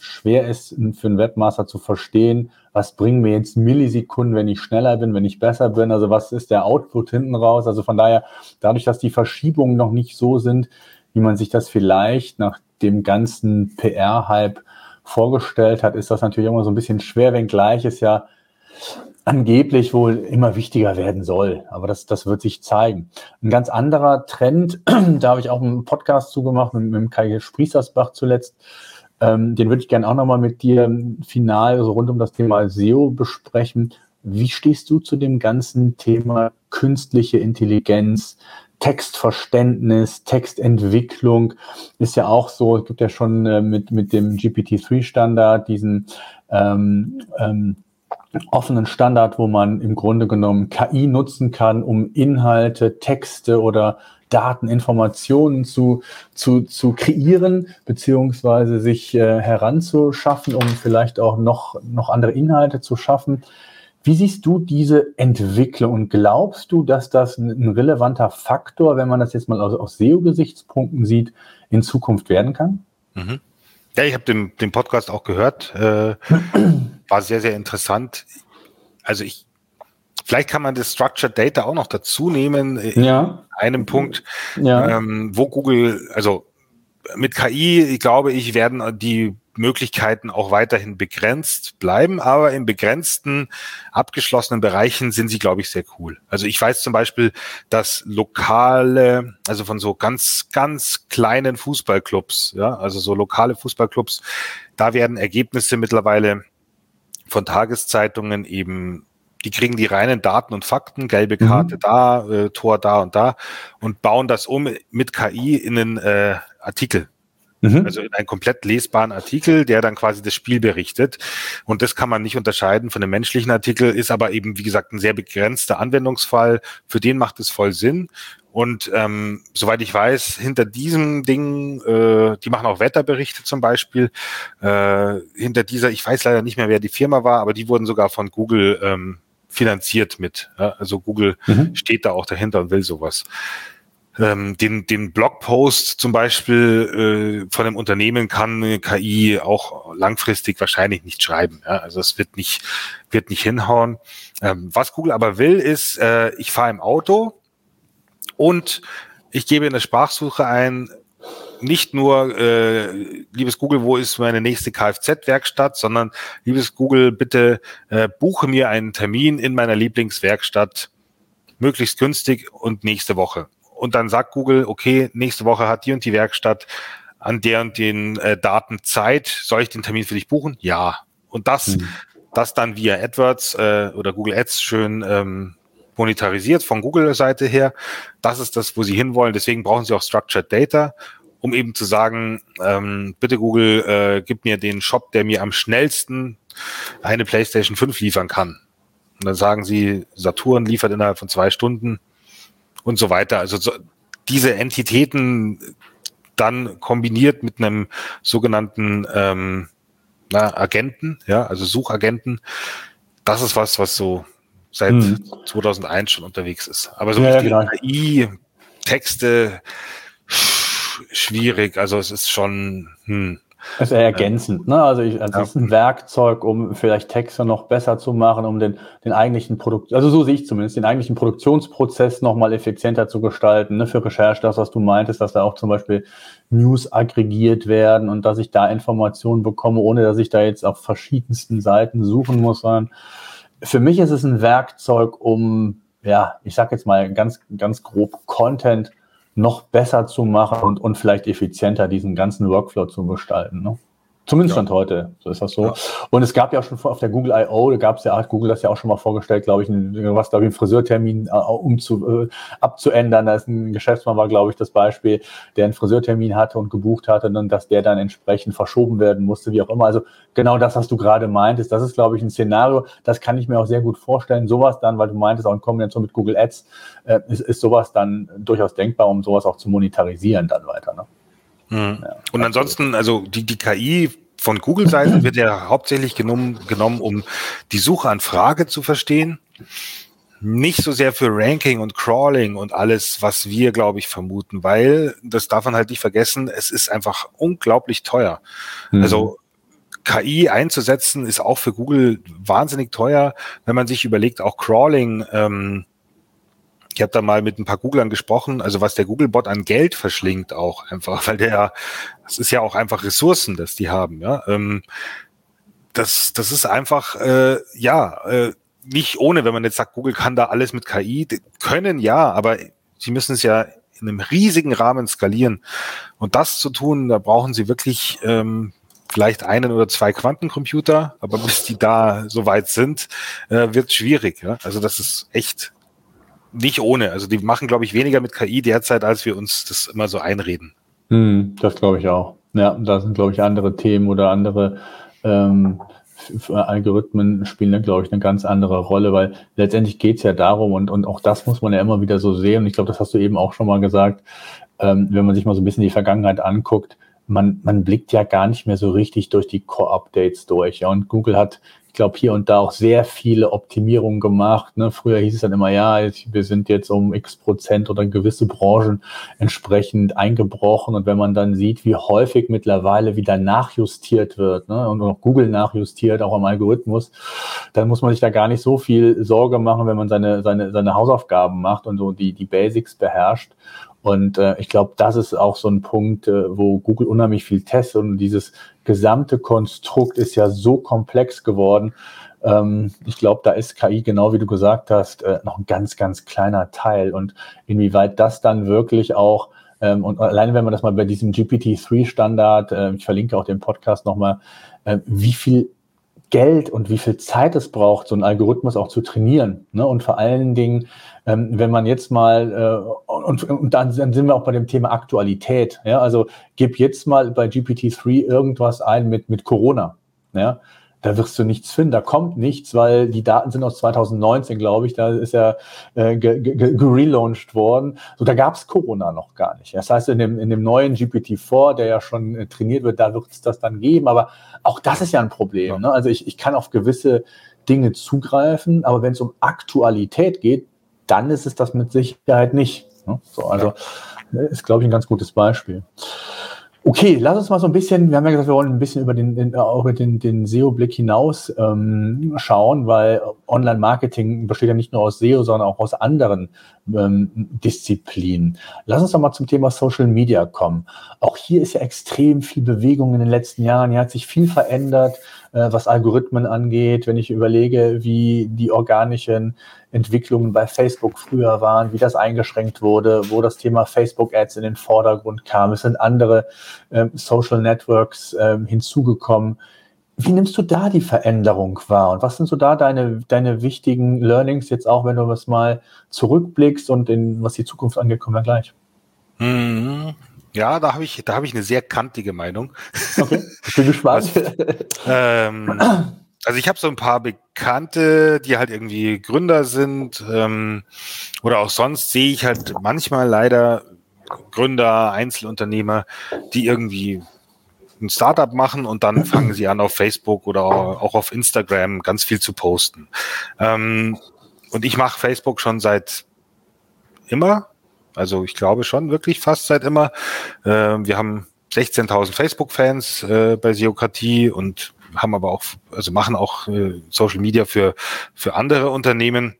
schwer ist für einen Webmaster zu verstehen, was bringen mir jetzt Millisekunden, wenn ich schneller bin, wenn ich besser bin, also was ist der Output hinten raus, also von daher, dadurch, dass die Verschiebungen noch nicht so sind, wie man sich das vielleicht nach dem ganzen PR-Hype vorgestellt hat, ist das natürlich immer so ein bisschen schwer, wenngleich es ja angeblich wohl immer wichtiger werden soll. Aber das, das wird sich zeigen. Ein ganz anderer Trend, da habe ich auch einen Podcast zugemacht mit, mit Kai Sprießersbach zuletzt. Ähm, den würde ich gerne auch nochmal mit dir final so rund um das Thema SEO besprechen. Wie stehst du zu dem ganzen Thema künstliche Intelligenz, Textverständnis, Textentwicklung? Ist ja auch so, es gibt ja schon äh, mit, mit dem GPT-3-Standard diesen ähm, ähm, offenen Standard, wo man im Grunde genommen KI nutzen kann, um Inhalte, Texte oder Daten, Informationen zu, zu, zu kreieren, beziehungsweise sich äh, heranzuschaffen, um vielleicht auch noch, noch andere Inhalte zu schaffen. Wie siehst du diese Entwicklung und glaubst du, dass das ein, relevanter Faktor, wenn man das jetzt mal aus, aus SEO-Gesichtspunkten sieht, in Zukunft werden kann? Mhm. Ja, ich habe den, den Podcast auch gehört. Äh, war sehr, sehr interessant. Also ich, vielleicht kann man das Structured Data auch noch dazu nehmen. Ja. einem Punkt, Ja. ähm, wo Google, also mit KI, glaube ich, werden die Möglichkeiten auch weiterhin begrenzt bleiben, aber in begrenzten, abgeschlossenen Bereichen sind sie, glaube ich, sehr cool. Also ich weiß zum Beispiel, dass lokale, also von so ganz, ganz kleinen Fußballclubs, ja, also so lokale Fußballclubs, da werden Ergebnisse mittlerweile von Tageszeitungen eben die kriegen die reinen Daten und Fakten, gelbe Karte Mhm. da, äh, Tor da und da und bauen das um mit KI in einen äh, Artikel. Mhm. Also in einen komplett lesbaren Artikel, der dann quasi das Spiel berichtet. Und das kann man nicht unterscheiden von einem menschlichen Artikel, ist aber eben, wie gesagt, ein sehr begrenzter Anwendungsfall. Für den macht es voll Sinn. Und ähm, soweit ich weiß, hinter diesem Ding, äh, die machen auch Wetterberichte zum Beispiel, äh, hinter dieser, ich weiß leider nicht mehr, wer die Firma war, aber die wurden sogar von Google ähm, finanziert mit. Ja? Also Google Mhm. steht da auch dahinter und will sowas. Ähm, den, den Blogpost zum Beispiel äh, von einem Unternehmen kann KI auch langfristig wahrscheinlich nicht schreiben. Ja? Also es wird nicht, wird nicht hinhauen. Ähm, was Google aber will, ist, äh, ich fahre im Auto und ich gebe in der Sprachsuche ein, nicht nur, äh, liebes Google, wo ist meine nächste Kfz-Werkstatt, sondern liebes Google, bitte äh, buche mir einen Termin in meiner Lieblingswerkstatt, möglichst günstig und nächste Woche. Und dann sagt Google, okay, nächste Woche hat die und die Werkstatt an der und den äh, Daten Zeit. Soll ich den Termin für dich buchen? Ja. Und das, Mhm. das dann via AdWords äh, oder Google Ads schön ähm, monetarisiert von Google-Seite her. Das ist das, wo sie hinwollen. Deswegen brauchen sie auch Structured Data, um eben zu sagen, ähm, bitte Google, äh, gib mir den Shop, der mir am schnellsten eine PlayStation 5 liefern kann. Und dann sagen sie, Saturn liefert innerhalb von zwei Stunden und so weiter. Also so, diese Entitäten dann kombiniert mit einem sogenannten ähm, na, Agenten, ja, also Suchagenten, das ist was, was so seit Mhm. 2001 schon unterwegs ist. Aber so Ja, ja, richtige genau. KI, Texte, schwierig. Also es ist schon, hm, Es ist eher ergänzend, ne? Also, ich, also Ja. es ist ein Werkzeug, um vielleicht Texte noch besser zu machen, um den, den eigentlichen Produkt, also so sehe ich zumindest, den eigentlichen Produktionsprozess nochmal effizienter zu gestalten, ne? Für Recherche, das, was du meintest, dass da auch zum Beispiel News aggregiert werden und dass ich da Informationen bekomme, ohne dass ich da jetzt auf verschiedensten Seiten suchen muss, sondern für mich ist es ein Werkzeug, um, ja, ich sag jetzt mal ganz, ganz grob Content noch besser zu machen und, und vielleicht effizienter diesen ganzen Workflow zu gestalten. Ne? Zumindest Ja. Stand heute, so ist das so. Ja. Und es gab ja auch schon auf der Google I.O., da gab es ja, hat Google das ja auch schon mal vorgestellt, glaube ich, ein, was, glaube ich, einen Friseurtermin äh, um zu, äh, abzuändern. Da ist ein Geschäftsmann, war, glaube ich, das Beispiel, der einen Friseurtermin hatte und gebucht hatte und dass der dann entsprechend verschoben werden musste, wie auch immer. Also genau das, was du gerade meintest, das ist, glaube ich, ein Szenario, das kann ich mir auch sehr gut vorstellen. Sowas dann, weil du meintest, auch in Kombination mit Google Ads, äh, ist, ist sowas dann durchaus denkbar, um sowas auch zu monetarisieren dann weiter. Ne? Mhm. Ja, Und ansonsten, also die, die KI von Google-Seite wird ja hauptsächlich genommen, genommen, um die Suchanfrage zu verstehen. Nicht so sehr für Ranking und Crawling und alles, was wir, glaube ich, vermuten, weil, das darf man halt nicht vergessen, es ist einfach unglaublich teuer. Mhm. Also KI einzusetzen ist auch für Google wahnsinnig teuer, wenn man sich überlegt, auch Crawling, ähm, ich habe da mal mit ein paar Googlern gesprochen, also was der Googlebot an Geld verschlingt auch einfach, weil der das ist ja auch einfach Ressourcen, dass die haben, ja. Ähm, das, das ist einfach, äh, ja, äh, nicht ohne, wenn man jetzt sagt, Google kann da alles mit KI, können ja, aber sie müssen es ja in einem riesigen Rahmen skalieren. Und das zu tun, da brauchen sie wirklich ähm, vielleicht einen oder zwei Quantencomputer, aber bis die da so weit sind, äh, wird schwierig. Ja? Also das ist echt nicht ohne. Also die machen, glaube ich, weniger mit KI derzeit, als wir uns das immer so einreden. Hm, das glaube ich auch. Ja, da sind, glaube ich, andere Themen oder andere ähm, Algorithmen spielen glaube ich, eine ganz andere Rolle, weil letztendlich geht es ja darum, und, und auch das muss man ja immer wieder so sehen, und ich glaube, das hast du eben auch schon mal gesagt, ähm, wenn man sich mal so ein bisschen die Vergangenheit anguckt, man, man blickt ja gar nicht mehr so richtig durch die Core-Updates durch. Ja, und Google hat glaube, hier und da auch sehr viele Optimierungen gemacht. Ne? Früher hieß es dann immer, ja, wir sind jetzt um x Prozent oder gewisse Branchen entsprechend eingebrochen. Und wenn man dann sieht, wie häufig mittlerweile wieder nachjustiert wird ne? und auch Google nachjustiert, auch am Algorithmus, dann muss man sich da gar nicht so viel Sorge machen, wenn man seine, seine, seine Hausaufgaben macht und so die, die Basics beherrscht. Und äh, ich glaube, das ist auch so ein Punkt, äh, wo Google unheimlich viel testet und dieses gesamte Konstrukt ist ja so komplex geworden. Ähm, ich glaube, da ist KI, genau wie du gesagt hast, äh, noch ein ganz, ganz kleiner Teil. Und inwieweit das dann wirklich auch ähm, und alleine wenn man das mal bei diesem GPT-3-Standard, äh, ich verlinke auch den Podcast nochmal, äh, wie viel Geld und wie viel Zeit es braucht, so einen Algorithmus auch zu trainieren. Ne? Und vor allen Dingen, ähm, wenn man jetzt mal, äh, und, und dann, dann, sind wir auch bei dem Thema Aktualität. Ja? Also gib jetzt mal bei GPT-3 irgendwas ein mit, mit Corona. Ja? Da wirst du nichts finden, da kommt nichts, weil die Daten sind aus 2019, glaube ich, da ist ja äh, gerelauncht worden. So, da gab es Corona noch gar nicht. Das heißt, in dem, in dem neuen GPT-4, der ja schon äh, trainiert wird, da wird es das dann geben, aber auch das ist ja ein Problem. Ja. Ne? Also ich, ich kann auf gewisse Dinge zugreifen, aber wenn es um Aktualität geht, dann ist es das mit Sicherheit nicht. Ne? So, also ja. ist, glaube ich, ein ganz gutes Beispiel. Okay, lass uns mal so ein bisschen, wir haben ja gesagt, wir wollen ein bisschen über den, den auch über den, den SEO-Blick hinaus ähm, schauen, weil Online-Marketing besteht ja nicht nur aus SEO, sondern auch aus anderen ähm, Disziplinen. Lass uns doch mal zum Thema Social Media kommen. Auch hier ist ja extrem viel Bewegung in den letzten Jahren. Hier hat sich viel verändert, äh, was Algorithmen angeht. Wenn ich überlege, wie die organischen Entwicklungen bei Facebook früher waren, wie das eingeschränkt wurde, wo das Thema Facebook Ads in den Vordergrund kam. Es sind andere ähm, Social Networks ähm, hinzugekommen. Wie nimmst du da die Veränderung wahr? Und was sind so da deine, deine wichtigen Learnings jetzt auch, wenn du was mal zurückblickst und in, was die Zukunft angeht, kommen wir gleich. Mhm. Ja, da habe ich, da habe ich eine sehr kantige Meinung. Okay, ich bin gespannt. ähm, also ich habe so ein paar Bekannte, die halt irgendwie Gründer sind ähm, oder auch sonst sehe ich halt manchmal leider Gründer, Einzelunternehmer, die irgendwie ein Startup machen und dann fangen sie an auf Facebook oder auch auf Instagram ganz viel zu posten. Ähm, und ich mache Facebook schon seit immer, also ich glaube schon wirklich fast seit immer. Äh, wir haben 16.000 Facebook-Fans äh, bei Seokratie und haben aber auch, also machen auch äh, Social Media für, für andere Unternehmen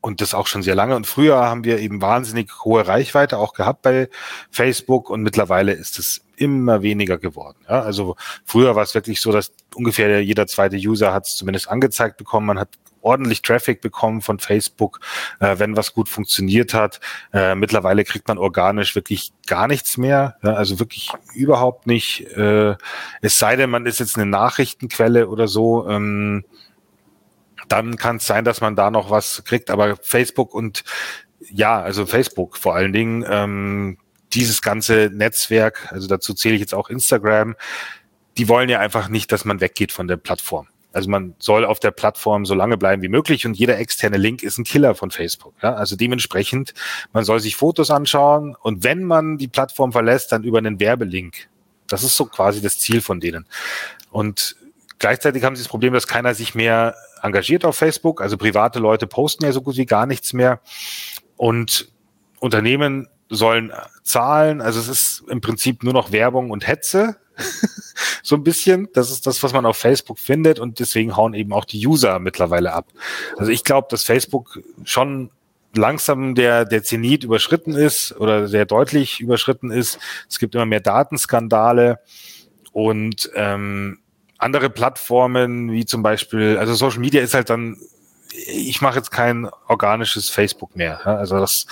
und das auch schon sehr lange. Und früher haben wir eben wahnsinnig hohe Reichweite auch gehabt bei Facebook und mittlerweile ist es immer weniger geworden. Ja, also früher war es wirklich so, dass ungefähr jeder zweite User hat es zumindest angezeigt bekommen. Man hat ordentlich Traffic bekommen von Facebook, äh, wenn was gut funktioniert hat. Äh, mittlerweile kriegt man organisch wirklich gar nichts mehr, ja, also wirklich überhaupt nicht. Äh, es sei denn, man ist jetzt eine Nachrichtenquelle oder so. Ähm, dann kann es sein, dass man da noch was kriegt. Aber Facebook und ja, also Facebook vor allen Dingen, ähm, dieses ganze Netzwerk, also dazu zähle ich jetzt auch Instagram, die wollen ja einfach nicht, dass man weggeht von der Plattform. Also man soll auf der Plattform so lange bleiben wie möglich und jeder externe Link ist ein Killer von Facebook. Ja? Also dementsprechend, man soll sich Fotos anschauen und wenn man die Plattform verlässt, dann über einen Werbelink. Das ist so quasi das Ziel von denen. Und gleichzeitig haben sie das Problem, dass keiner sich mehr engagiert auf Facebook. Also private Leute posten ja so gut wie gar nichts mehr. Und Unternehmen sollen zahlen. Also es ist im Prinzip nur noch Werbung und Hetze. so ein bisschen. Das ist das, was man auf Facebook findet und deswegen hauen eben auch die User mittlerweile ab. Also ich glaube, dass Facebook schon langsam der, der Zenit überschritten ist oder sehr deutlich überschritten ist. Es gibt immer mehr Datenskandale und ähm, andere Plattformen wie zum Beispiel, also Social Media ist halt dann ich mache jetzt kein organisches Facebook mehr. Also das,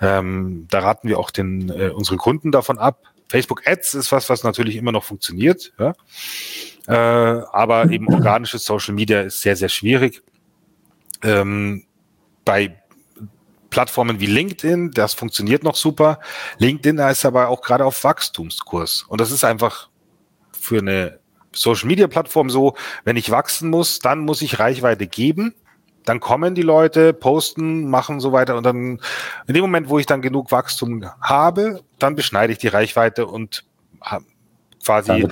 ähm, da raten wir auch den äh, unsere Kunden davon ab, Facebook Ads ist was, was natürlich immer noch funktioniert, ja? äh, aber eben organisches Social Media ist sehr, sehr schwierig. Ähm, bei Plattformen wie LinkedIn, das funktioniert noch super. LinkedIn ist aber auch gerade auf Wachstumskurs. Und das ist einfach für eine Social Media Plattform so, wenn ich wachsen muss, dann muss ich Reichweite geben dann kommen die Leute, posten, machen so weiter und dann in dem Moment, wo ich dann genug Wachstum habe, dann beschneide ich die Reichweite und quasi äh,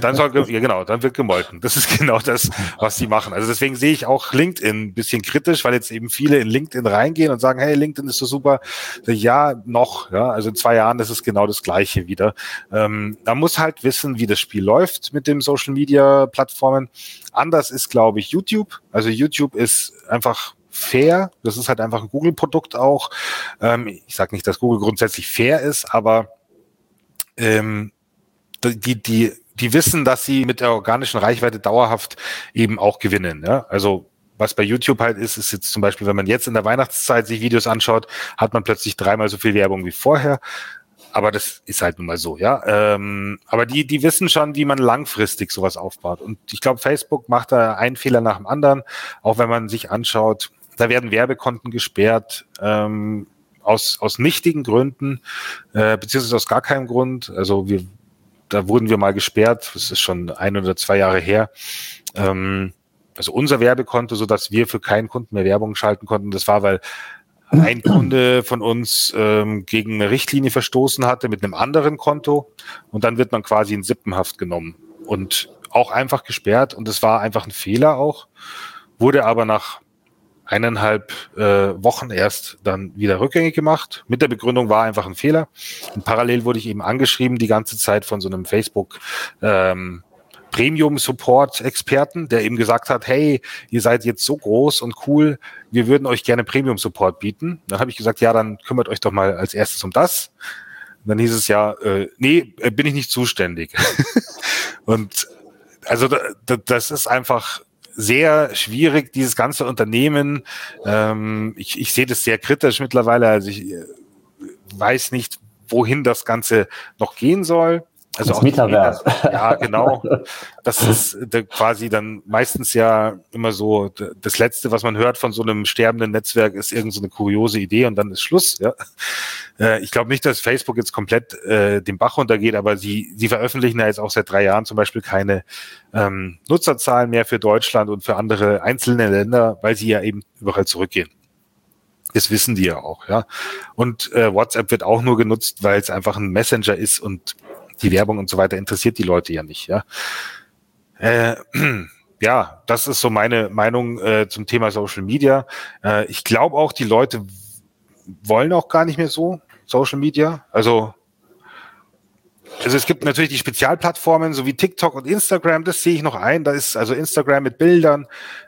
Dann soll, ja genau, dann wird gemolken. Das ist genau das, was sie machen. Also deswegen sehe ich auch LinkedIn ein bisschen kritisch, weil jetzt eben viele in LinkedIn reingehen und sagen, hey, LinkedIn ist so super. Ja, noch, ja, also in zwei Jahren ist es genau das Gleiche wieder. Ähm, man muss halt wissen, wie das Spiel läuft mit dem Social Media Plattformen. Anders ist, glaube ich, YouTube. Also YouTube ist einfach fair. Das ist halt einfach ein Google-Produkt auch. Ähm, ich sage nicht, dass Google grundsätzlich fair ist, aber ähm, die, die, die wissen, dass sie mit der organischen Reichweite dauerhaft eben auch gewinnen. Ja? Also was bei YouTube halt ist, ist jetzt zum Beispiel, wenn man jetzt in der Weihnachtszeit sich Videos anschaut, hat man plötzlich dreimal so viel Werbung wie vorher. Aber das ist halt nun mal so, ja. Ähm, aber die, die wissen schon, wie man langfristig sowas aufbaut. Und ich glaube, Facebook macht da einen Fehler nach dem anderen. Auch wenn man sich anschaut, da werden Werbekonten gesperrt. Ähm, aus, aus nichtigen Gründen, äh, beziehungsweise aus gar keinem Grund. Also wir, da wurden wir mal gesperrt, das ist schon ein oder zwei Jahre her. Ähm, also unser Werbekonto, so dass wir für keinen Kunden mehr Werbung schalten konnten. Das war, weil ein Kunde von uns ähm, gegen eine Richtlinie verstoßen hatte mit einem anderen Konto und dann wird man quasi in Sippenhaft genommen und auch einfach gesperrt und es war einfach ein Fehler auch, wurde aber nach eineinhalb äh, Wochen erst dann wieder rückgängig gemacht. Mit der Begründung war einfach ein Fehler. Und parallel wurde ich eben angeschrieben die ganze Zeit von so einem Facebook ähm, Premium-Support-Experten, der eben gesagt hat, hey, ihr seid jetzt so groß und cool, wir würden euch gerne Premium-Support bieten. Dann habe ich gesagt, ja, dann kümmert euch doch mal als erstes um das. Und dann hieß es ja, äh, nee, äh, bin ich nicht zuständig. und also das ist einfach sehr schwierig, dieses ganze Unternehmen. Ähm, ich, ich sehe das sehr kritisch mittlerweile. Also ich äh, weiß nicht, wohin das Ganze noch gehen soll. Also das auch Metaverse. Ja, genau. Das ist äh, quasi dann meistens ja immer so das Letzte, was man hört von so einem sterbenden Netzwerk, ist irgendeine so eine kuriose Idee und dann ist Schluss. Ja. Äh, ich glaube nicht, dass Facebook jetzt komplett äh, den Bach runtergeht, aber sie, sie veröffentlichen ja jetzt auch seit drei Jahren zum Beispiel keine ähm, Nutzerzahlen mehr für Deutschland und für andere einzelne Länder, weil sie ja eben überall zurückgehen. Das wissen die ja auch, ja. Und äh, WhatsApp wird auch nur genutzt, weil es einfach ein Messenger ist und die Werbung und so weiter interessiert die Leute ja nicht, ja. Äh, ja, das ist so meine Meinung äh, zum Thema Social Media. Äh, ich glaube auch, die Leute wollen auch gar nicht mehr so Social Media. Also, also es gibt natürlich die Spezialplattformen, so wie TikTok und Instagram, das sehe ich noch ein. Da ist also Instagram mit Bildern,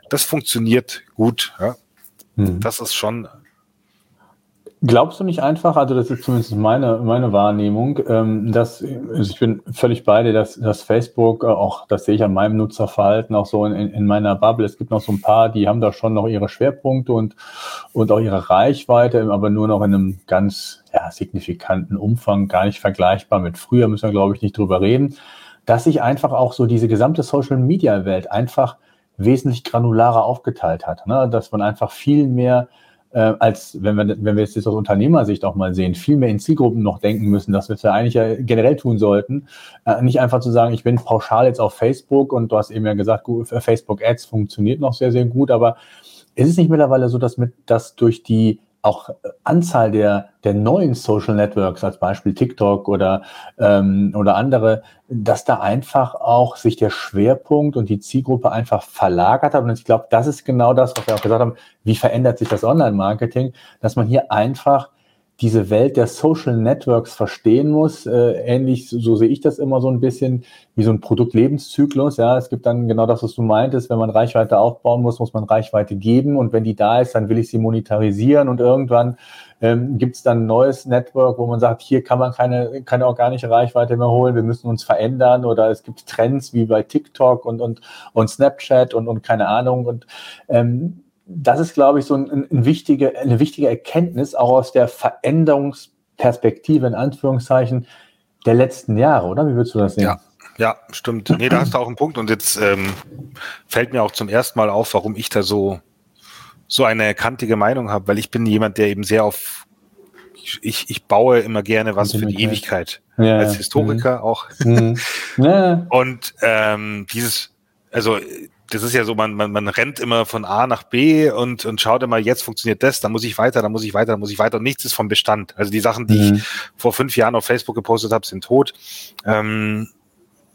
das funktioniert gut. Ja. Hm. Das ist schon Glaubst du nicht einfach, also das ist zumindest meine, meine Wahrnehmung, ähm, dass, also ich bin völlig bei dir, dass, dass Facebook, äh, auch das sehe ich an meinem Nutzerverhalten, auch so in, in meiner Bubble, es gibt noch so ein paar, die haben da schon noch ihre Schwerpunkte und, und auch ihre Reichweite, aber nur noch in einem ganz ja, signifikanten Umfang, gar nicht vergleichbar mit früher, müssen wir, glaube ich, nicht drüber reden, dass sich einfach auch so diese gesamte Social-Media-Welt einfach wesentlich granularer aufgeteilt hat, ne? dass man einfach viel mehr äh, als wenn wir, wenn wir jetzt aus Unternehmersicht auch mal sehen, viel mehr in Zielgruppen noch denken müssen, dass wir es ja eigentlich ja generell tun sollten. Äh, nicht einfach zu sagen, ich bin pauschal jetzt auf Facebook und du hast eben ja gesagt, Facebook Ads funktioniert noch sehr, sehr gut, aber ist es nicht mittlerweile so, dass mit, dass durch die auch äh, Anzahl der, der neuen Social Networks, als Beispiel TikTok oder, ähm, oder andere, dass da einfach auch sich der Schwerpunkt und die Zielgruppe einfach verlagert hat. Und ich glaube, das ist genau das, was wir auch gesagt haben, wie verändert sich das Online-Marketing, dass man hier einfach diese Welt der Social Networks verstehen muss. Äh, ähnlich, so, so sehe ich das immer so ein bisschen, wie so ein Produktlebenszyklus. Ja, es gibt dann genau das, was du meintest. Wenn man Reichweite aufbauen muss, muss man Reichweite geben. Und wenn die da ist, dann will ich sie monetarisieren. Und irgendwann ähm, gibt es dann ein neues Network, wo man sagt, hier kann man keine, keine organische Reichweite mehr holen. Wir müssen uns verändern. Oder es gibt Trends wie bei TikTok und, und, und Snapchat und, und keine Ahnung. Und ähm, das ist, glaube ich, so ein, ein wichtige, eine wichtige Erkenntnis auch aus der Veränderungsperspektive, in Anführungszeichen, der letzten Jahre, oder? Wie würdest du das sehen? Ja. Ja, stimmt. Nee, da hast du auch einen Punkt. Und jetzt ähm, fällt mir auch zum ersten Mal auf, warum ich da so, so eine kantige Meinung habe, weil ich bin jemand, der eben sehr auf ich, ich baue immer gerne was für die Ewigkeit. Ja, als Historiker mhm. auch. Mhm. Ja. Und ähm, dieses, also das ist ja so, man, man, man rennt immer von A nach B und, und schaut immer, jetzt funktioniert das, dann muss ich weiter, dann muss ich weiter, dann muss ich weiter und nichts ist vom Bestand. Also die Sachen, die mhm. ich vor fünf Jahren auf Facebook gepostet habe, sind tot. Ähm,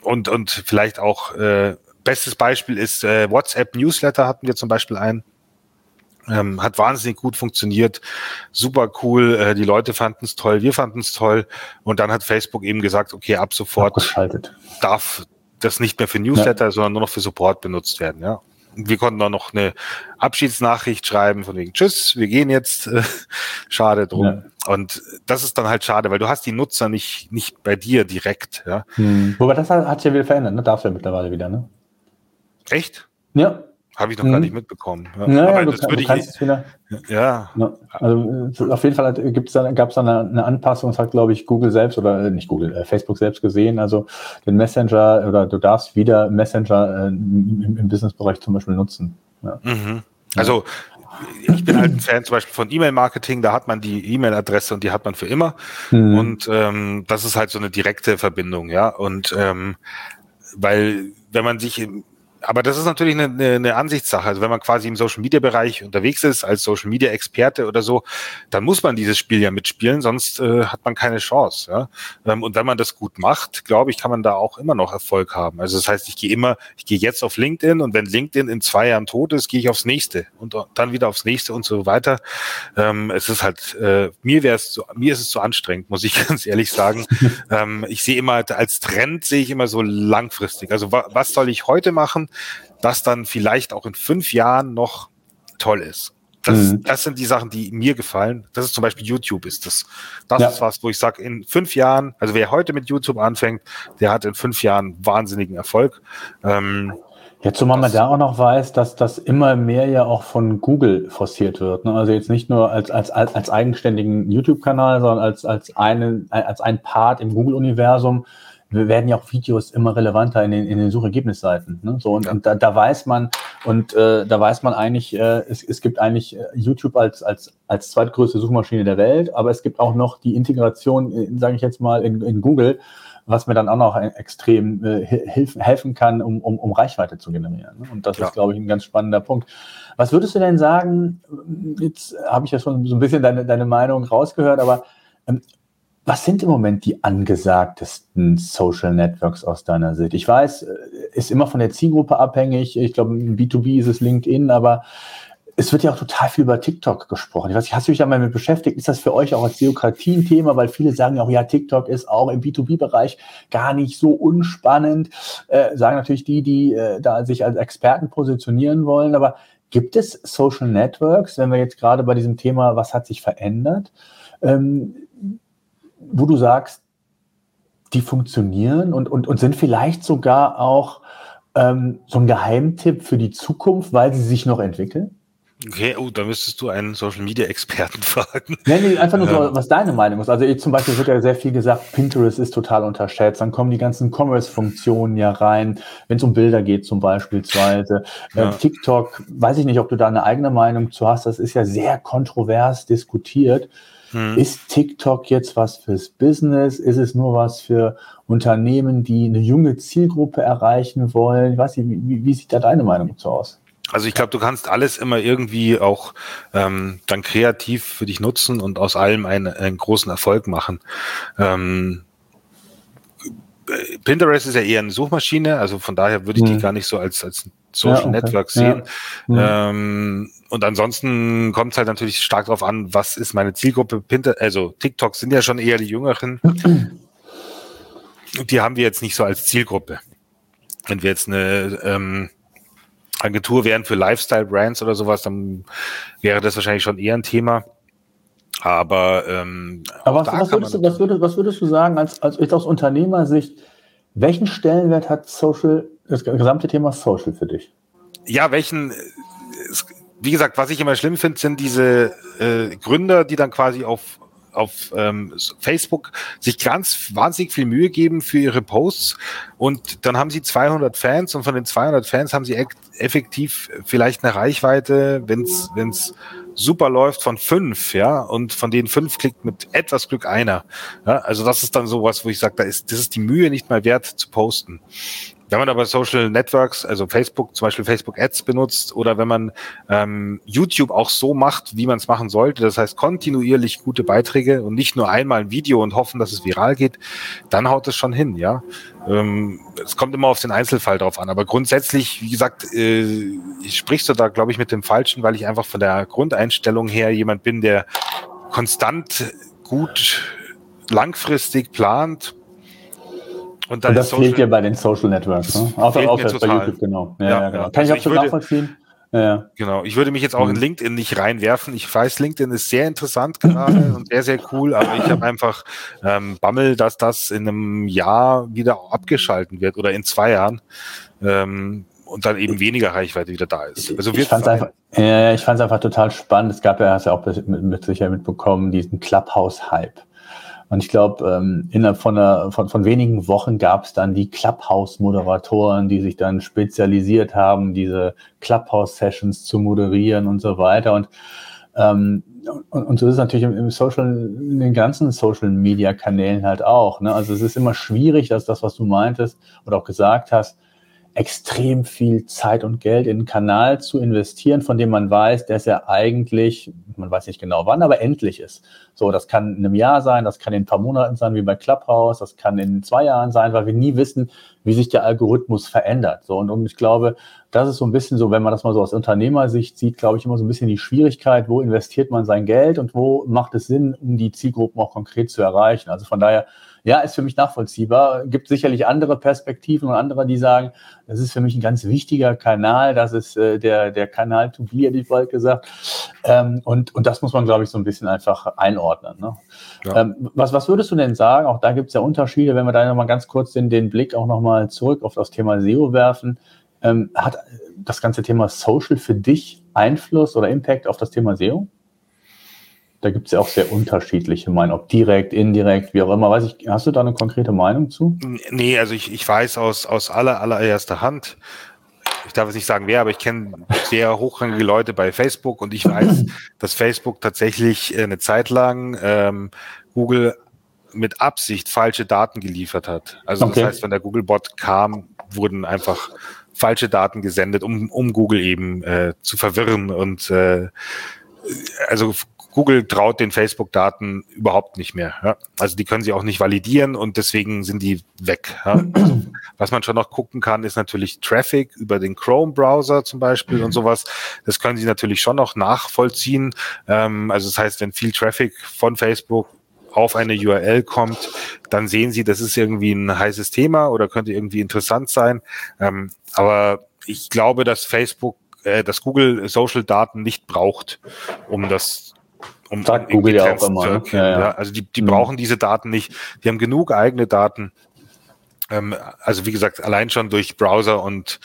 und, und vielleicht auch, äh, bestes Beispiel ist äh, WhatsApp Newsletter hatten wir zum Beispiel einen. Ähm, hat wahnsinnig gut funktioniert, super cool, äh, die Leute fanden es toll, wir fanden es toll und dann hat Facebook eben gesagt, okay, ab sofort darf das nicht mehr für Newsletter, ja. sondern nur noch für Support benutzt werden, ja wir konnten auch noch eine Abschiedsnachricht schreiben von wegen Tschüss, wir gehen jetzt. schade drum. Ja. Und das ist dann halt schade, weil du hast die Nutzer nicht, nicht bei dir direkt. Ja. Hm. Wobei das hat, hat sich ja wieder verändert, ne? Darfst du ja mittlerweile wieder, ne? Echt? Ja, habe ich noch mhm. gar nicht mitbekommen. Ja, ja, aber das würde ich. Wieder, ja. ja. Also auf jeden Fall gab es da eine, eine, Anpassung, das hat, glaube ich, Google selbst oder äh, nicht Google, äh, Facebook selbst gesehen. Also den Messenger oder du darfst wieder Messenger äh, im, im Businessbereich zum Beispiel nutzen. Ja. Mhm. Also ich bin halt ein Fan zum Beispiel von E-Mail-Marketing, da hat man die E-Mail-Adresse und die hat man für immer. Mhm. Und ähm, das ist halt so eine direkte Verbindung, ja. Und ähm, weil wenn man sich aber das ist natürlich eine, eine, eine Ansichtssache. Also wenn man quasi im Social Media Bereich unterwegs ist, als Social Media Experte oder so, dann muss man dieses Spiel ja mitspielen, sonst äh, hat man keine Chance. Ja? Ähm, und wenn man das gut macht, glaube ich, kann man da auch immer noch Erfolg haben. Also das heißt, ich gehe immer, ich gehe jetzt auf LinkedIn und wenn LinkedIn in zwei Jahren tot ist, gehe ich aufs nächste und dann wieder aufs nächste und so weiter. Ähm, es ist halt, äh, mir wäre es, mir ist es zu anstrengend, muss ich ganz ehrlich sagen. ähm, ich sehe immer als Trend sehe ich immer so langfristig. Also wa was soll ich heute machen? Das dann vielleicht auch in fünf Jahren noch toll ist. Das, mhm. das sind die Sachen, die mir gefallen. Das ist zum Beispiel YouTube ist das. Das ja. ist was, wo ich sage, in fünf Jahren, also wer heute mit YouTube anfängt, der hat in fünf Jahren wahnsinnigen Erfolg. Ähm, Jetzt, zumal man da auch noch weiß, dass das immer mehr ja auch von Google forciert wird. Ne? Also jetzt nicht nur als, als, als eigenständigen YouTube-Kanal, sondern als, als, eine, als ein Part im Google-Universum werden ja auch Videos immer relevanter in den, in den Suchergebnisseiten. Ne? So, und, ja. und da, da weiß man, und äh, da weiß man eigentlich, äh, es, es gibt eigentlich äh, YouTube als, als, als zweitgrößte Suchmaschine der Welt, aber es gibt auch noch die Integration, sage ich jetzt mal, in, in Google, was mir dann auch noch extrem äh, helfen, helfen kann, um, um, um Reichweite zu generieren. Ne? Und das ja. ist, glaube ich, ein ganz spannender Punkt. Was würdest du denn sagen, jetzt habe ich ja schon so ein bisschen deine, deine Meinung rausgehört, aber ähm, was sind im Moment die angesagtesten Social Networks aus deiner Sicht? Ich weiß, äh, ist immer von der Zielgruppe abhängig. Ich glaube, im B2B ist es LinkedIn, aber es wird ja auch total viel über TikTok gesprochen. Ich weiß nicht, hast du dich mit beschäftigt? Ist das für euch auch als Demokratie ein Thema? Weil viele sagen ja auch, ja, TikTok ist auch im B2B-Bereich gar nicht so unspannend. Äh, sagen natürlich die, die äh, da sich als Experten positionieren wollen. Aber gibt es Social Networks, wenn wir jetzt gerade bei diesem Thema, was hat sich verändert? Ähm, wo du sagst, die funktionieren und, und, und sind vielleicht sogar auch ähm, so ein Geheimtipp für die Zukunft, weil sie sich noch entwickeln? Okay, oh, da müsstest du einen Social Media Experten fragen. Nee, nee, einfach nur so, was deine Meinung ist. Also ich, zum Beispiel wird ja sehr viel gesagt, Pinterest ist total unterschätzt. Dann kommen die ganzen Commerce-Funktionen ja rein, wenn es um Bilder geht zum beispielsweise. Ja. Äh, TikTok, weiß ich nicht, ob du da eine eigene Meinung zu hast. Das ist ja sehr kontrovers diskutiert. Hm. Ist TikTok jetzt was fürs Business? Ist es nur was für Unternehmen, die eine junge Zielgruppe erreichen wollen? Ich weiß nicht, wie, wie sieht da deine Meinung dazu aus? Also ich glaube, du kannst alles immer irgendwie auch ähm, dann kreativ für dich nutzen und aus allem einen, einen großen Erfolg machen. Ähm, Pinterest ist ja eher eine Suchmaschine, also von daher würde ich hm. die gar nicht so als, als Social ja, okay. Network sehen. Ja. Ähm, und ansonsten kommt es halt natürlich stark darauf an, was ist meine Zielgruppe. Also TikTok sind ja schon eher die Jüngeren. Die haben wir jetzt nicht so als Zielgruppe. Wenn wir jetzt eine ähm, Agentur wären für Lifestyle-Brands oder sowas, dann wäre das wahrscheinlich schon eher ein Thema. Aber, ähm, Aber was, was, würdest du, was, würdest, was würdest du sagen, als, als aus Unternehmersicht, welchen Stellenwert hat Social, das gesamte Thema Social für dich? Ja, welchen, wie gesagt, was ich immer schlimm finde, sind diese äh, Gründer, die dann quasi auf auf ähm, Facebook sich ganz wahnsinnig viel Mühe geben für ihre Posts und dann haben sie 200 Fans und von den 200 Fans haben sie effektiv vielleicht eine Reichweite, wenn es super läuft von fünf, ja, und von denen fünf klickt mit etwas Glück einer. Ja, also das ist dann sowas, wo ich sage, da ist, das ist die Mühe nicht mal wert zu posten. Wenn man aber Social Networks, also Facebook, zum Beispiel Facebook Ads benutzt oder wenn man ähm, YouTube auch so macht, wie man es machen sollte, das heißt kontinuierlich gute Beiträge und nicht nur einmal ein Video und hoffen, dass es viral geht, dann haut es schon hin, ja. Ähm, es kommt immer auf den Einzelfall drauf an, aber grundsätzlich, wie gesagt, äh, sprichst du da, glaube ich, mit dem Falschen, weil ich einfach von der Grundeinstellung her jemand bin, der konstant gut langfristig plant, und, und das fehlt dir bei den Social Networks, ne? Außer, außer bei YouTube, genau. Ja, ja, ja genau. Kann also ich absolut nachvollziehen. Ja. Genau. Ich würde mich jetzt auch in mhm. LinkedIn nicht reinwerfen. Ich weiß, LinkedIn ist sehr interessant gerade und sehr, sehr cool, aber ich habe einfach ähm, Bammel, dass das in einem Jahr wieder abgeschalten wird oder in zwei Jahren. Ähm, und dann eben weniger Reichweite wieder da ist. Also ich fand es einfach, ja, ich fand's einfach total spannend. Es gab ja, hast ja auch mit, mit Sicherheit mitbekommen, diesen Clubhouse-Hype. Und ich glaube, ähm, innerhalb von, einer, von, von wenigen Wochen gab es dann die Clubhouse-Moderatoren, die sich dann spezialisiert haben, diese Clubhouse-Sessions zu moderieren und so weiter. Und, ähm, und, und so ist es natürlich im, im Social, in den ganzen Social-Media-Kanälen halt auch. Ne? Also es ist immer schwierig, dass das, was du meintest oder auch gesagt hast, extrem viel Zeit und Geld in einen Kanal zu investieren, von dem man weiß, dass er eigentlich, man weiß nicht genau wann, aber endlich ist. So, das kann in einem Jahr sein, das kann in ein paar Monaten sein, wie bei Clubhouse, das kann in zwei Jahren sein, weil wir nie wissen, wie sich der Algorithmus verändert. So, und, und ich glaube, das ist so ein bisschen so, wenn man das mal so aus Unternehmersicht sieht, glaube ich, immer so ein bisschen die Schwierigkeit, wo investiert man sein Geld und wo macht es Sinn, um die Zielgruppen auch konkret zu erreichen. Also von daher, ja, ist für mich nachvollziehbar. Gibt sicherlich andere Perspektiven und andere, die sagen, das ist für mich ein ganz wichtiger Kanal. Das ist äh, der, der Kanal to be, hätte ich bald gesagt. Ähm, und, und das muss man, glaube ich, so ein bisschen einfach einordnen. Ne? Ja. Ähm, was, was würdest du denn sagen? Auch da gibt es ja Unterschiede, wenn wir da nochmal ganz kurz den, den Blick auch nochmal zurück auf das Thema SEO werfen. Ähm, hat das ganze Thema Social für dich Einfluss oder Impact auf das Thema SEO? Da gibt es ja auch sehr unterschiedliche Meinungen, ob direkt, indirekt, wie auch immer. Weiß ich, hast du da eine konkrete Meinung zu? Nee, also ich, ich weiß aus, aus aller, allererster Hand, ich darf jetzt nicht sagen wer, aber ich kenne sehr hochrangige Leute bei Facebook und ich weiß, dass Facebook tatsächlich eine Zeit lang ähm, Google mit Absicht falsche Daten geliefert hat. Also okay. das heißt, wenn der Googlebot kam, wurden einfach falsche Daten gesendet, um, um Google eben äh, zu verwirren und äh, also Google traut den Facebook-Daten überhaupt nicht mehr. Ja? Also die können sie auch nicht validieren und deswegen sind die weg. Ja? Also, was man schon noch gucken kann, ist natürlich Traffic über den Chrome-Browser zum Beispiel und sowas. Das können sie natürlich schon noch nachvollziehen. Ähm, also das heißt, wenn viel Traffic von Facebook auf eine URL kommt, dann sehen Sie, das ist irgendwie ein heißes Thema oder könnte irgendwie interessant sein. Ähm, aber ich glaube, dass Facebook, äh, dass Google Social Daten nicht braucht, um das um, Sagt um Google ja auch immer. Ne? Ja, ja. Also die, die mhm. brauchen diese Daten nicht. Die haben genug eigene Daten. Ähm, also wie gesagt, allein schon durch Browser und,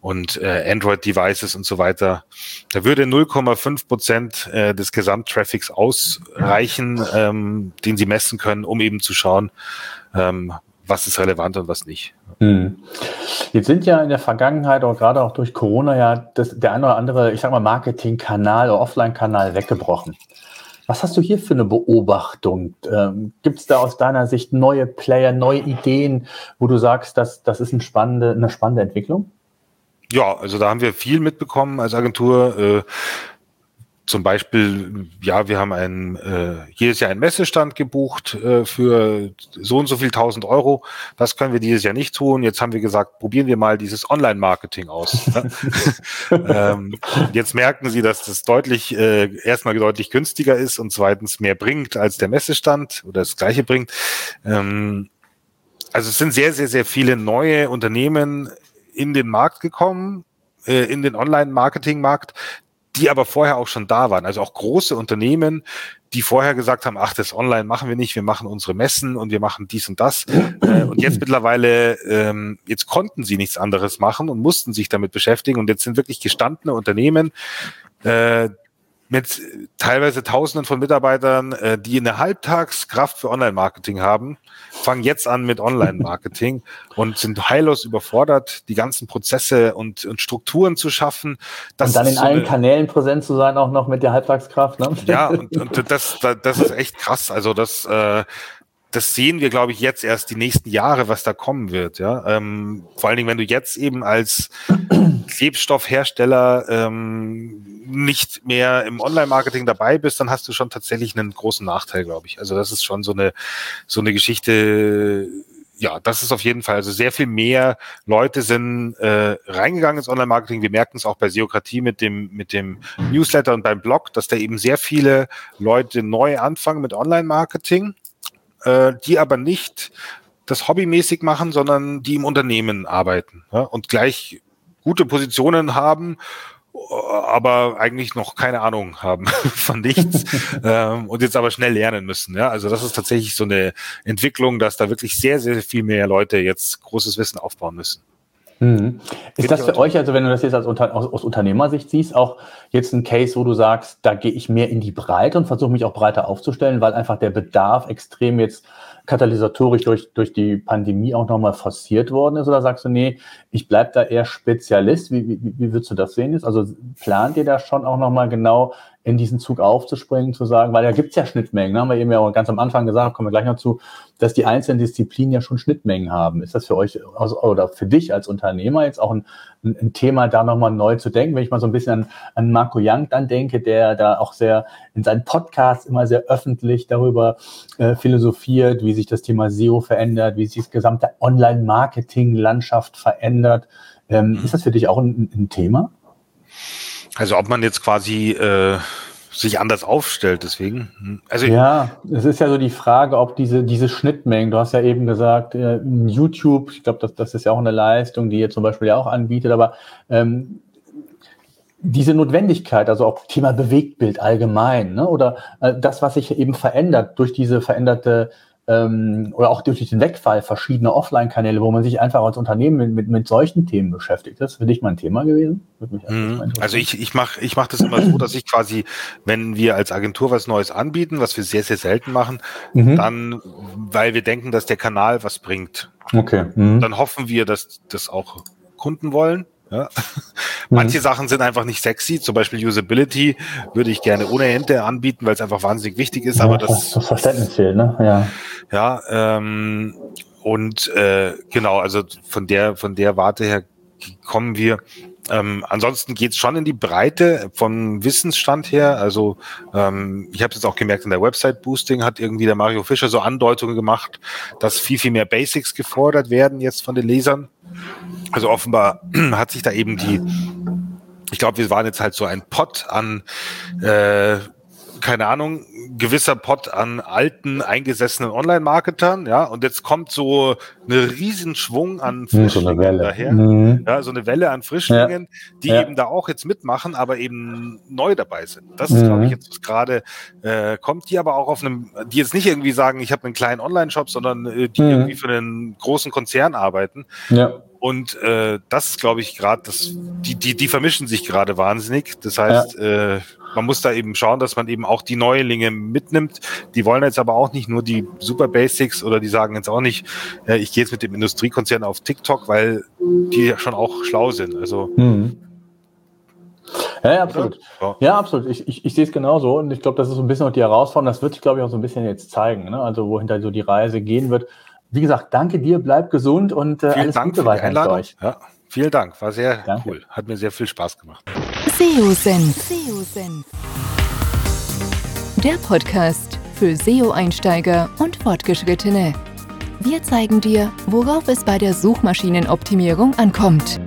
und äh, Android-Devices und so weiter. Da würde 0,5 Prozent äh, des Gesamttraffics ausreichen, ähm, den sie messen können, um eben zu schauen, ähm, was ist relevant und was nicht. Hm. Jetzt sind ja in der Vergangenheit, auch gerade auch durch Corona, ja das, der eine oder andere, ich sag mal, Marketing-Kanal oder Offline-Kanal weggebrochen. Was hast du hier für eine Beobachtung? Ähm, Gibt es da aus deiner Sicht neue Player, neue Ideen, wo du sagst, dass das ist eine spannende, eine spannende Entwicklung? Ja, also da haben wir viel mitbekommen als Agentur. Äh, zum Beispiel, ja, wir haben ein, äh, jedes Jahr einen Messestand gebucht äh, für so und so viel tausend Euro. Das können wir dieses Jahr nicht tun. Jetzt haben wir gesagt, probieren wir mal dieses Online-Marketing aus. ähm, jetzt merken Sie, dass das deutlich, äh, erstmal deutlich günstiger ist und zweitens mehr bringt als der Messestand oder das gleiche bringt. Ähm, also es sind sehr, sehr, sehr viele neue Unternehmen in den Markt gekommen, äh, in den Online-Marketing-Markt, die aber vorher auch schon da waren. Also auch große Unternehmen, die vorher gesagt haben, ach, das Online machen wir nicht, wir machen unsere Messen und wir machen dies und das. Äh, und jetzt mittlerweile, ähm, jetzt konnten sie nichts anderes machen und mussten sich damit beschäftigen. Und jetzt sind wirklich gestandene Unternehmen, äh, mit teilweise Tausenden von Mitarbeitern, äh, die eine Halbtagskraft für Online-Marketing haben, fangen jetzt an mit Online-Marketing und sind heillos überfordert, die ganzen Prozesse und, und Strukturen zu schaffen. und dann in so allen eine, Kanälen präsent zu sein, auch noch mit der Halbtagskraft. Ne? Ja, und, und das, das ist echt krass. Also das, äh, das sehen wir, glaube ich, jetzt erst die nächsten Jahre, was da kommen wird. Ja, ähm, vor allen Dingen, wenn du jetzt eben als Klebstoffhersteller ähm, nicht mehr im Online-Marketing dabei bist, dann hast du schon tatsächlich einen großen Nachteil, glaube ich. Also das ist schon so eine so eine Geschichte. Ja, das ist auf jeden Fall. Also sehr viel mehr Leute sind äh, reingegangen ins Online-Marketing. Wir merken es auch bei Seokratie mit dem mit dem Newsletter und beim Blog, dass da eben sehr viele Leute neu anfangen mit Online-Marketing äh, die aber nicht das hobbymäßig machen, sondern die im Unternehmen arbeiten ja, und gleich gute Positionen haben, aber eigentlich noch keine Ahnung haben von nichts ähm, und jetzt aber schnell lernen müssen. Ja, also das ist tatsächlich so eine Entwicklung, dass da wirklich sehr, sehr viel mehr Leute jetzt großes Wissen aufbauen müssen. Mhm. Ist das für euch, also wenn du das jetzt als Unter aus, aus, Unternehmersicht siehst, auch jetzt ein Case, wo du sagst, da gehe ich mehr in die Breite und versuche mich auch breiter aufzustellen, weil einfach der Bedarf extrem jetzt katalysatorisch durch, durch die Pandemie auch nochmal forciert worden ist? Oder sagst du, nee, ich bleib da eher Spezialist? Wie, wie, wie würdest du das sehen jetzt? Also plant ihr da schon auch nochmal genau in diesen Zug aufzuspringen, zu sagen, weil da gibt's ja Schnittmengen, ne? haben wir eben ja auch ganz am Anfang gesagt, kommen wir gleich noch zu, dass die einzelnen Disziplinen ja schon Schnittmengen haben. Ist das für euch also, oder für dich als Unternehmer jetzt auch ein, ein, ein Thema, da nochmal neu zu denken? Wenn ich mal so ein bisschen an, an Marco Young dann denke, der da auch sehr in seinen Podcasts immer sehr öffentlich darüber äh, philosophiert, wie sich das Thema SEO verändert, wie sich das gesamte Online-Marketing-Landschaft verändert. Ähm, mhm. Ist das für dich auch ein, ein Thema? Also ob man jetzt quasi äh, sich anders aufstellt, deswegen. Hm, also ja, es ist ja so die Frage, ob diese, diese Schnittmengen, du hast ja eben gesagt, äh, YouTube, ich glaube, das, das ist ja auch eine Leistung, die ihr zum Beispiel ja auch anbietet, aber ähm, diese Notwendigkeit, also auch Thema Bewegtbild allgemein, ne, oder äh, das, was sich eben verändert durch diese veränderte ähm, oder auch durch den Wegfall verschiedener Offline-Kanäle, wo man sich einfach als Unternehmen mit, mit, mit solchen Themen beschäftigt. Das ist für dich mal ein Thema gewesen? Mhm. Also ich, ich mache ich mach das immer so, dass ich quasi, wenn wir als Agentur was Neues anbieten, was wir sehr, sehr selten machen, mhm. dann, weil wir denken, dass der Kanal was bringt. Okay. Mhm. Dann hoffen wir, dass das auch Kunden wollen. Ja. Manche mhm. Sachen sind einfach nicht sexy, zum Beispiel Usability würde ich gerne ohne Ente anbieten, weil es einfach wahnsinnig wichtig ist, ja, aber das, das Verständnis fehlt, ne? Ja. Ja, ähm, und äh, genau, also von der von der Warte her kommen wir. Ähm, ansonsten geht's schon in die Breite vom Wissensstand her. Also ähm, ich habe jetzt auch gemerkt, in der Website Boosting hat irgendwie der Mario Fischer so Andeutungen gemacht, dass viel, viel mehr Basics gefordert werden jetzt von den Lesern. Also offenbar hat sich da eben die, ich glaube, wir waren jetzt halt so ein Pot an äh, keine Ahnung, gewisser Pot an alten, eingesessenen Online-Marketern, ja, und jetzt kommt so eine Riesenschwung an Frischlingen so daher, mhm. ja, so eine Welle an Frischlingen, ja. die ja. eben da auch jetzt mitmachen, aber eben neu dabei sind. Das ist, mhm. glaube ich, jetzt was gerade äh, kommt, die aber auch auf einem, die jetzt nicht irgendwie sagen, ich habe einen kleinen Online-Shop, sondern äh, die mhm. irgendwie für einen großen Konzern arbeiten. Ja. Und äh, das ist, glaube ich, gerade das, die, die, die vermischen sich gerade wahnsinnig. Das heißt, ja. äh, man muss da eben schauen, dass man eben auch die Neulinge mitnimmt. Die wollen jetzt aber auch nicht nur die Super Basics oder die sagen jetzt auch nicht, äh, ich gehe jetzt mit dem Industriekonzern auf TikTok, weil die schon auch schlau sind. Also mhm. Ja, ja, absolut. Ja, ja absolut. Ich, ich, ich sehe es genauso und ich glaube, das ist so ein bisschen auch die Herausforderung. Das wird sich, glaube ich, auch so ein bisschen jetzt zeigen, ne? also wohin so die Reise gehen wird. Wie gesagt, danke dir, bleib gesund und äh, alles Dank Gute weiter für euch. Ja, vielen Dank, war sehr danke. cool. Hat mir sehr viel Spaß gemacht. SEO-Senf. Der Podcast für SEO-Einsteiger und Fortgeschrittene. Wir zeigen dir, worauf es bei der Suchmaschinenoptimierung ankommt.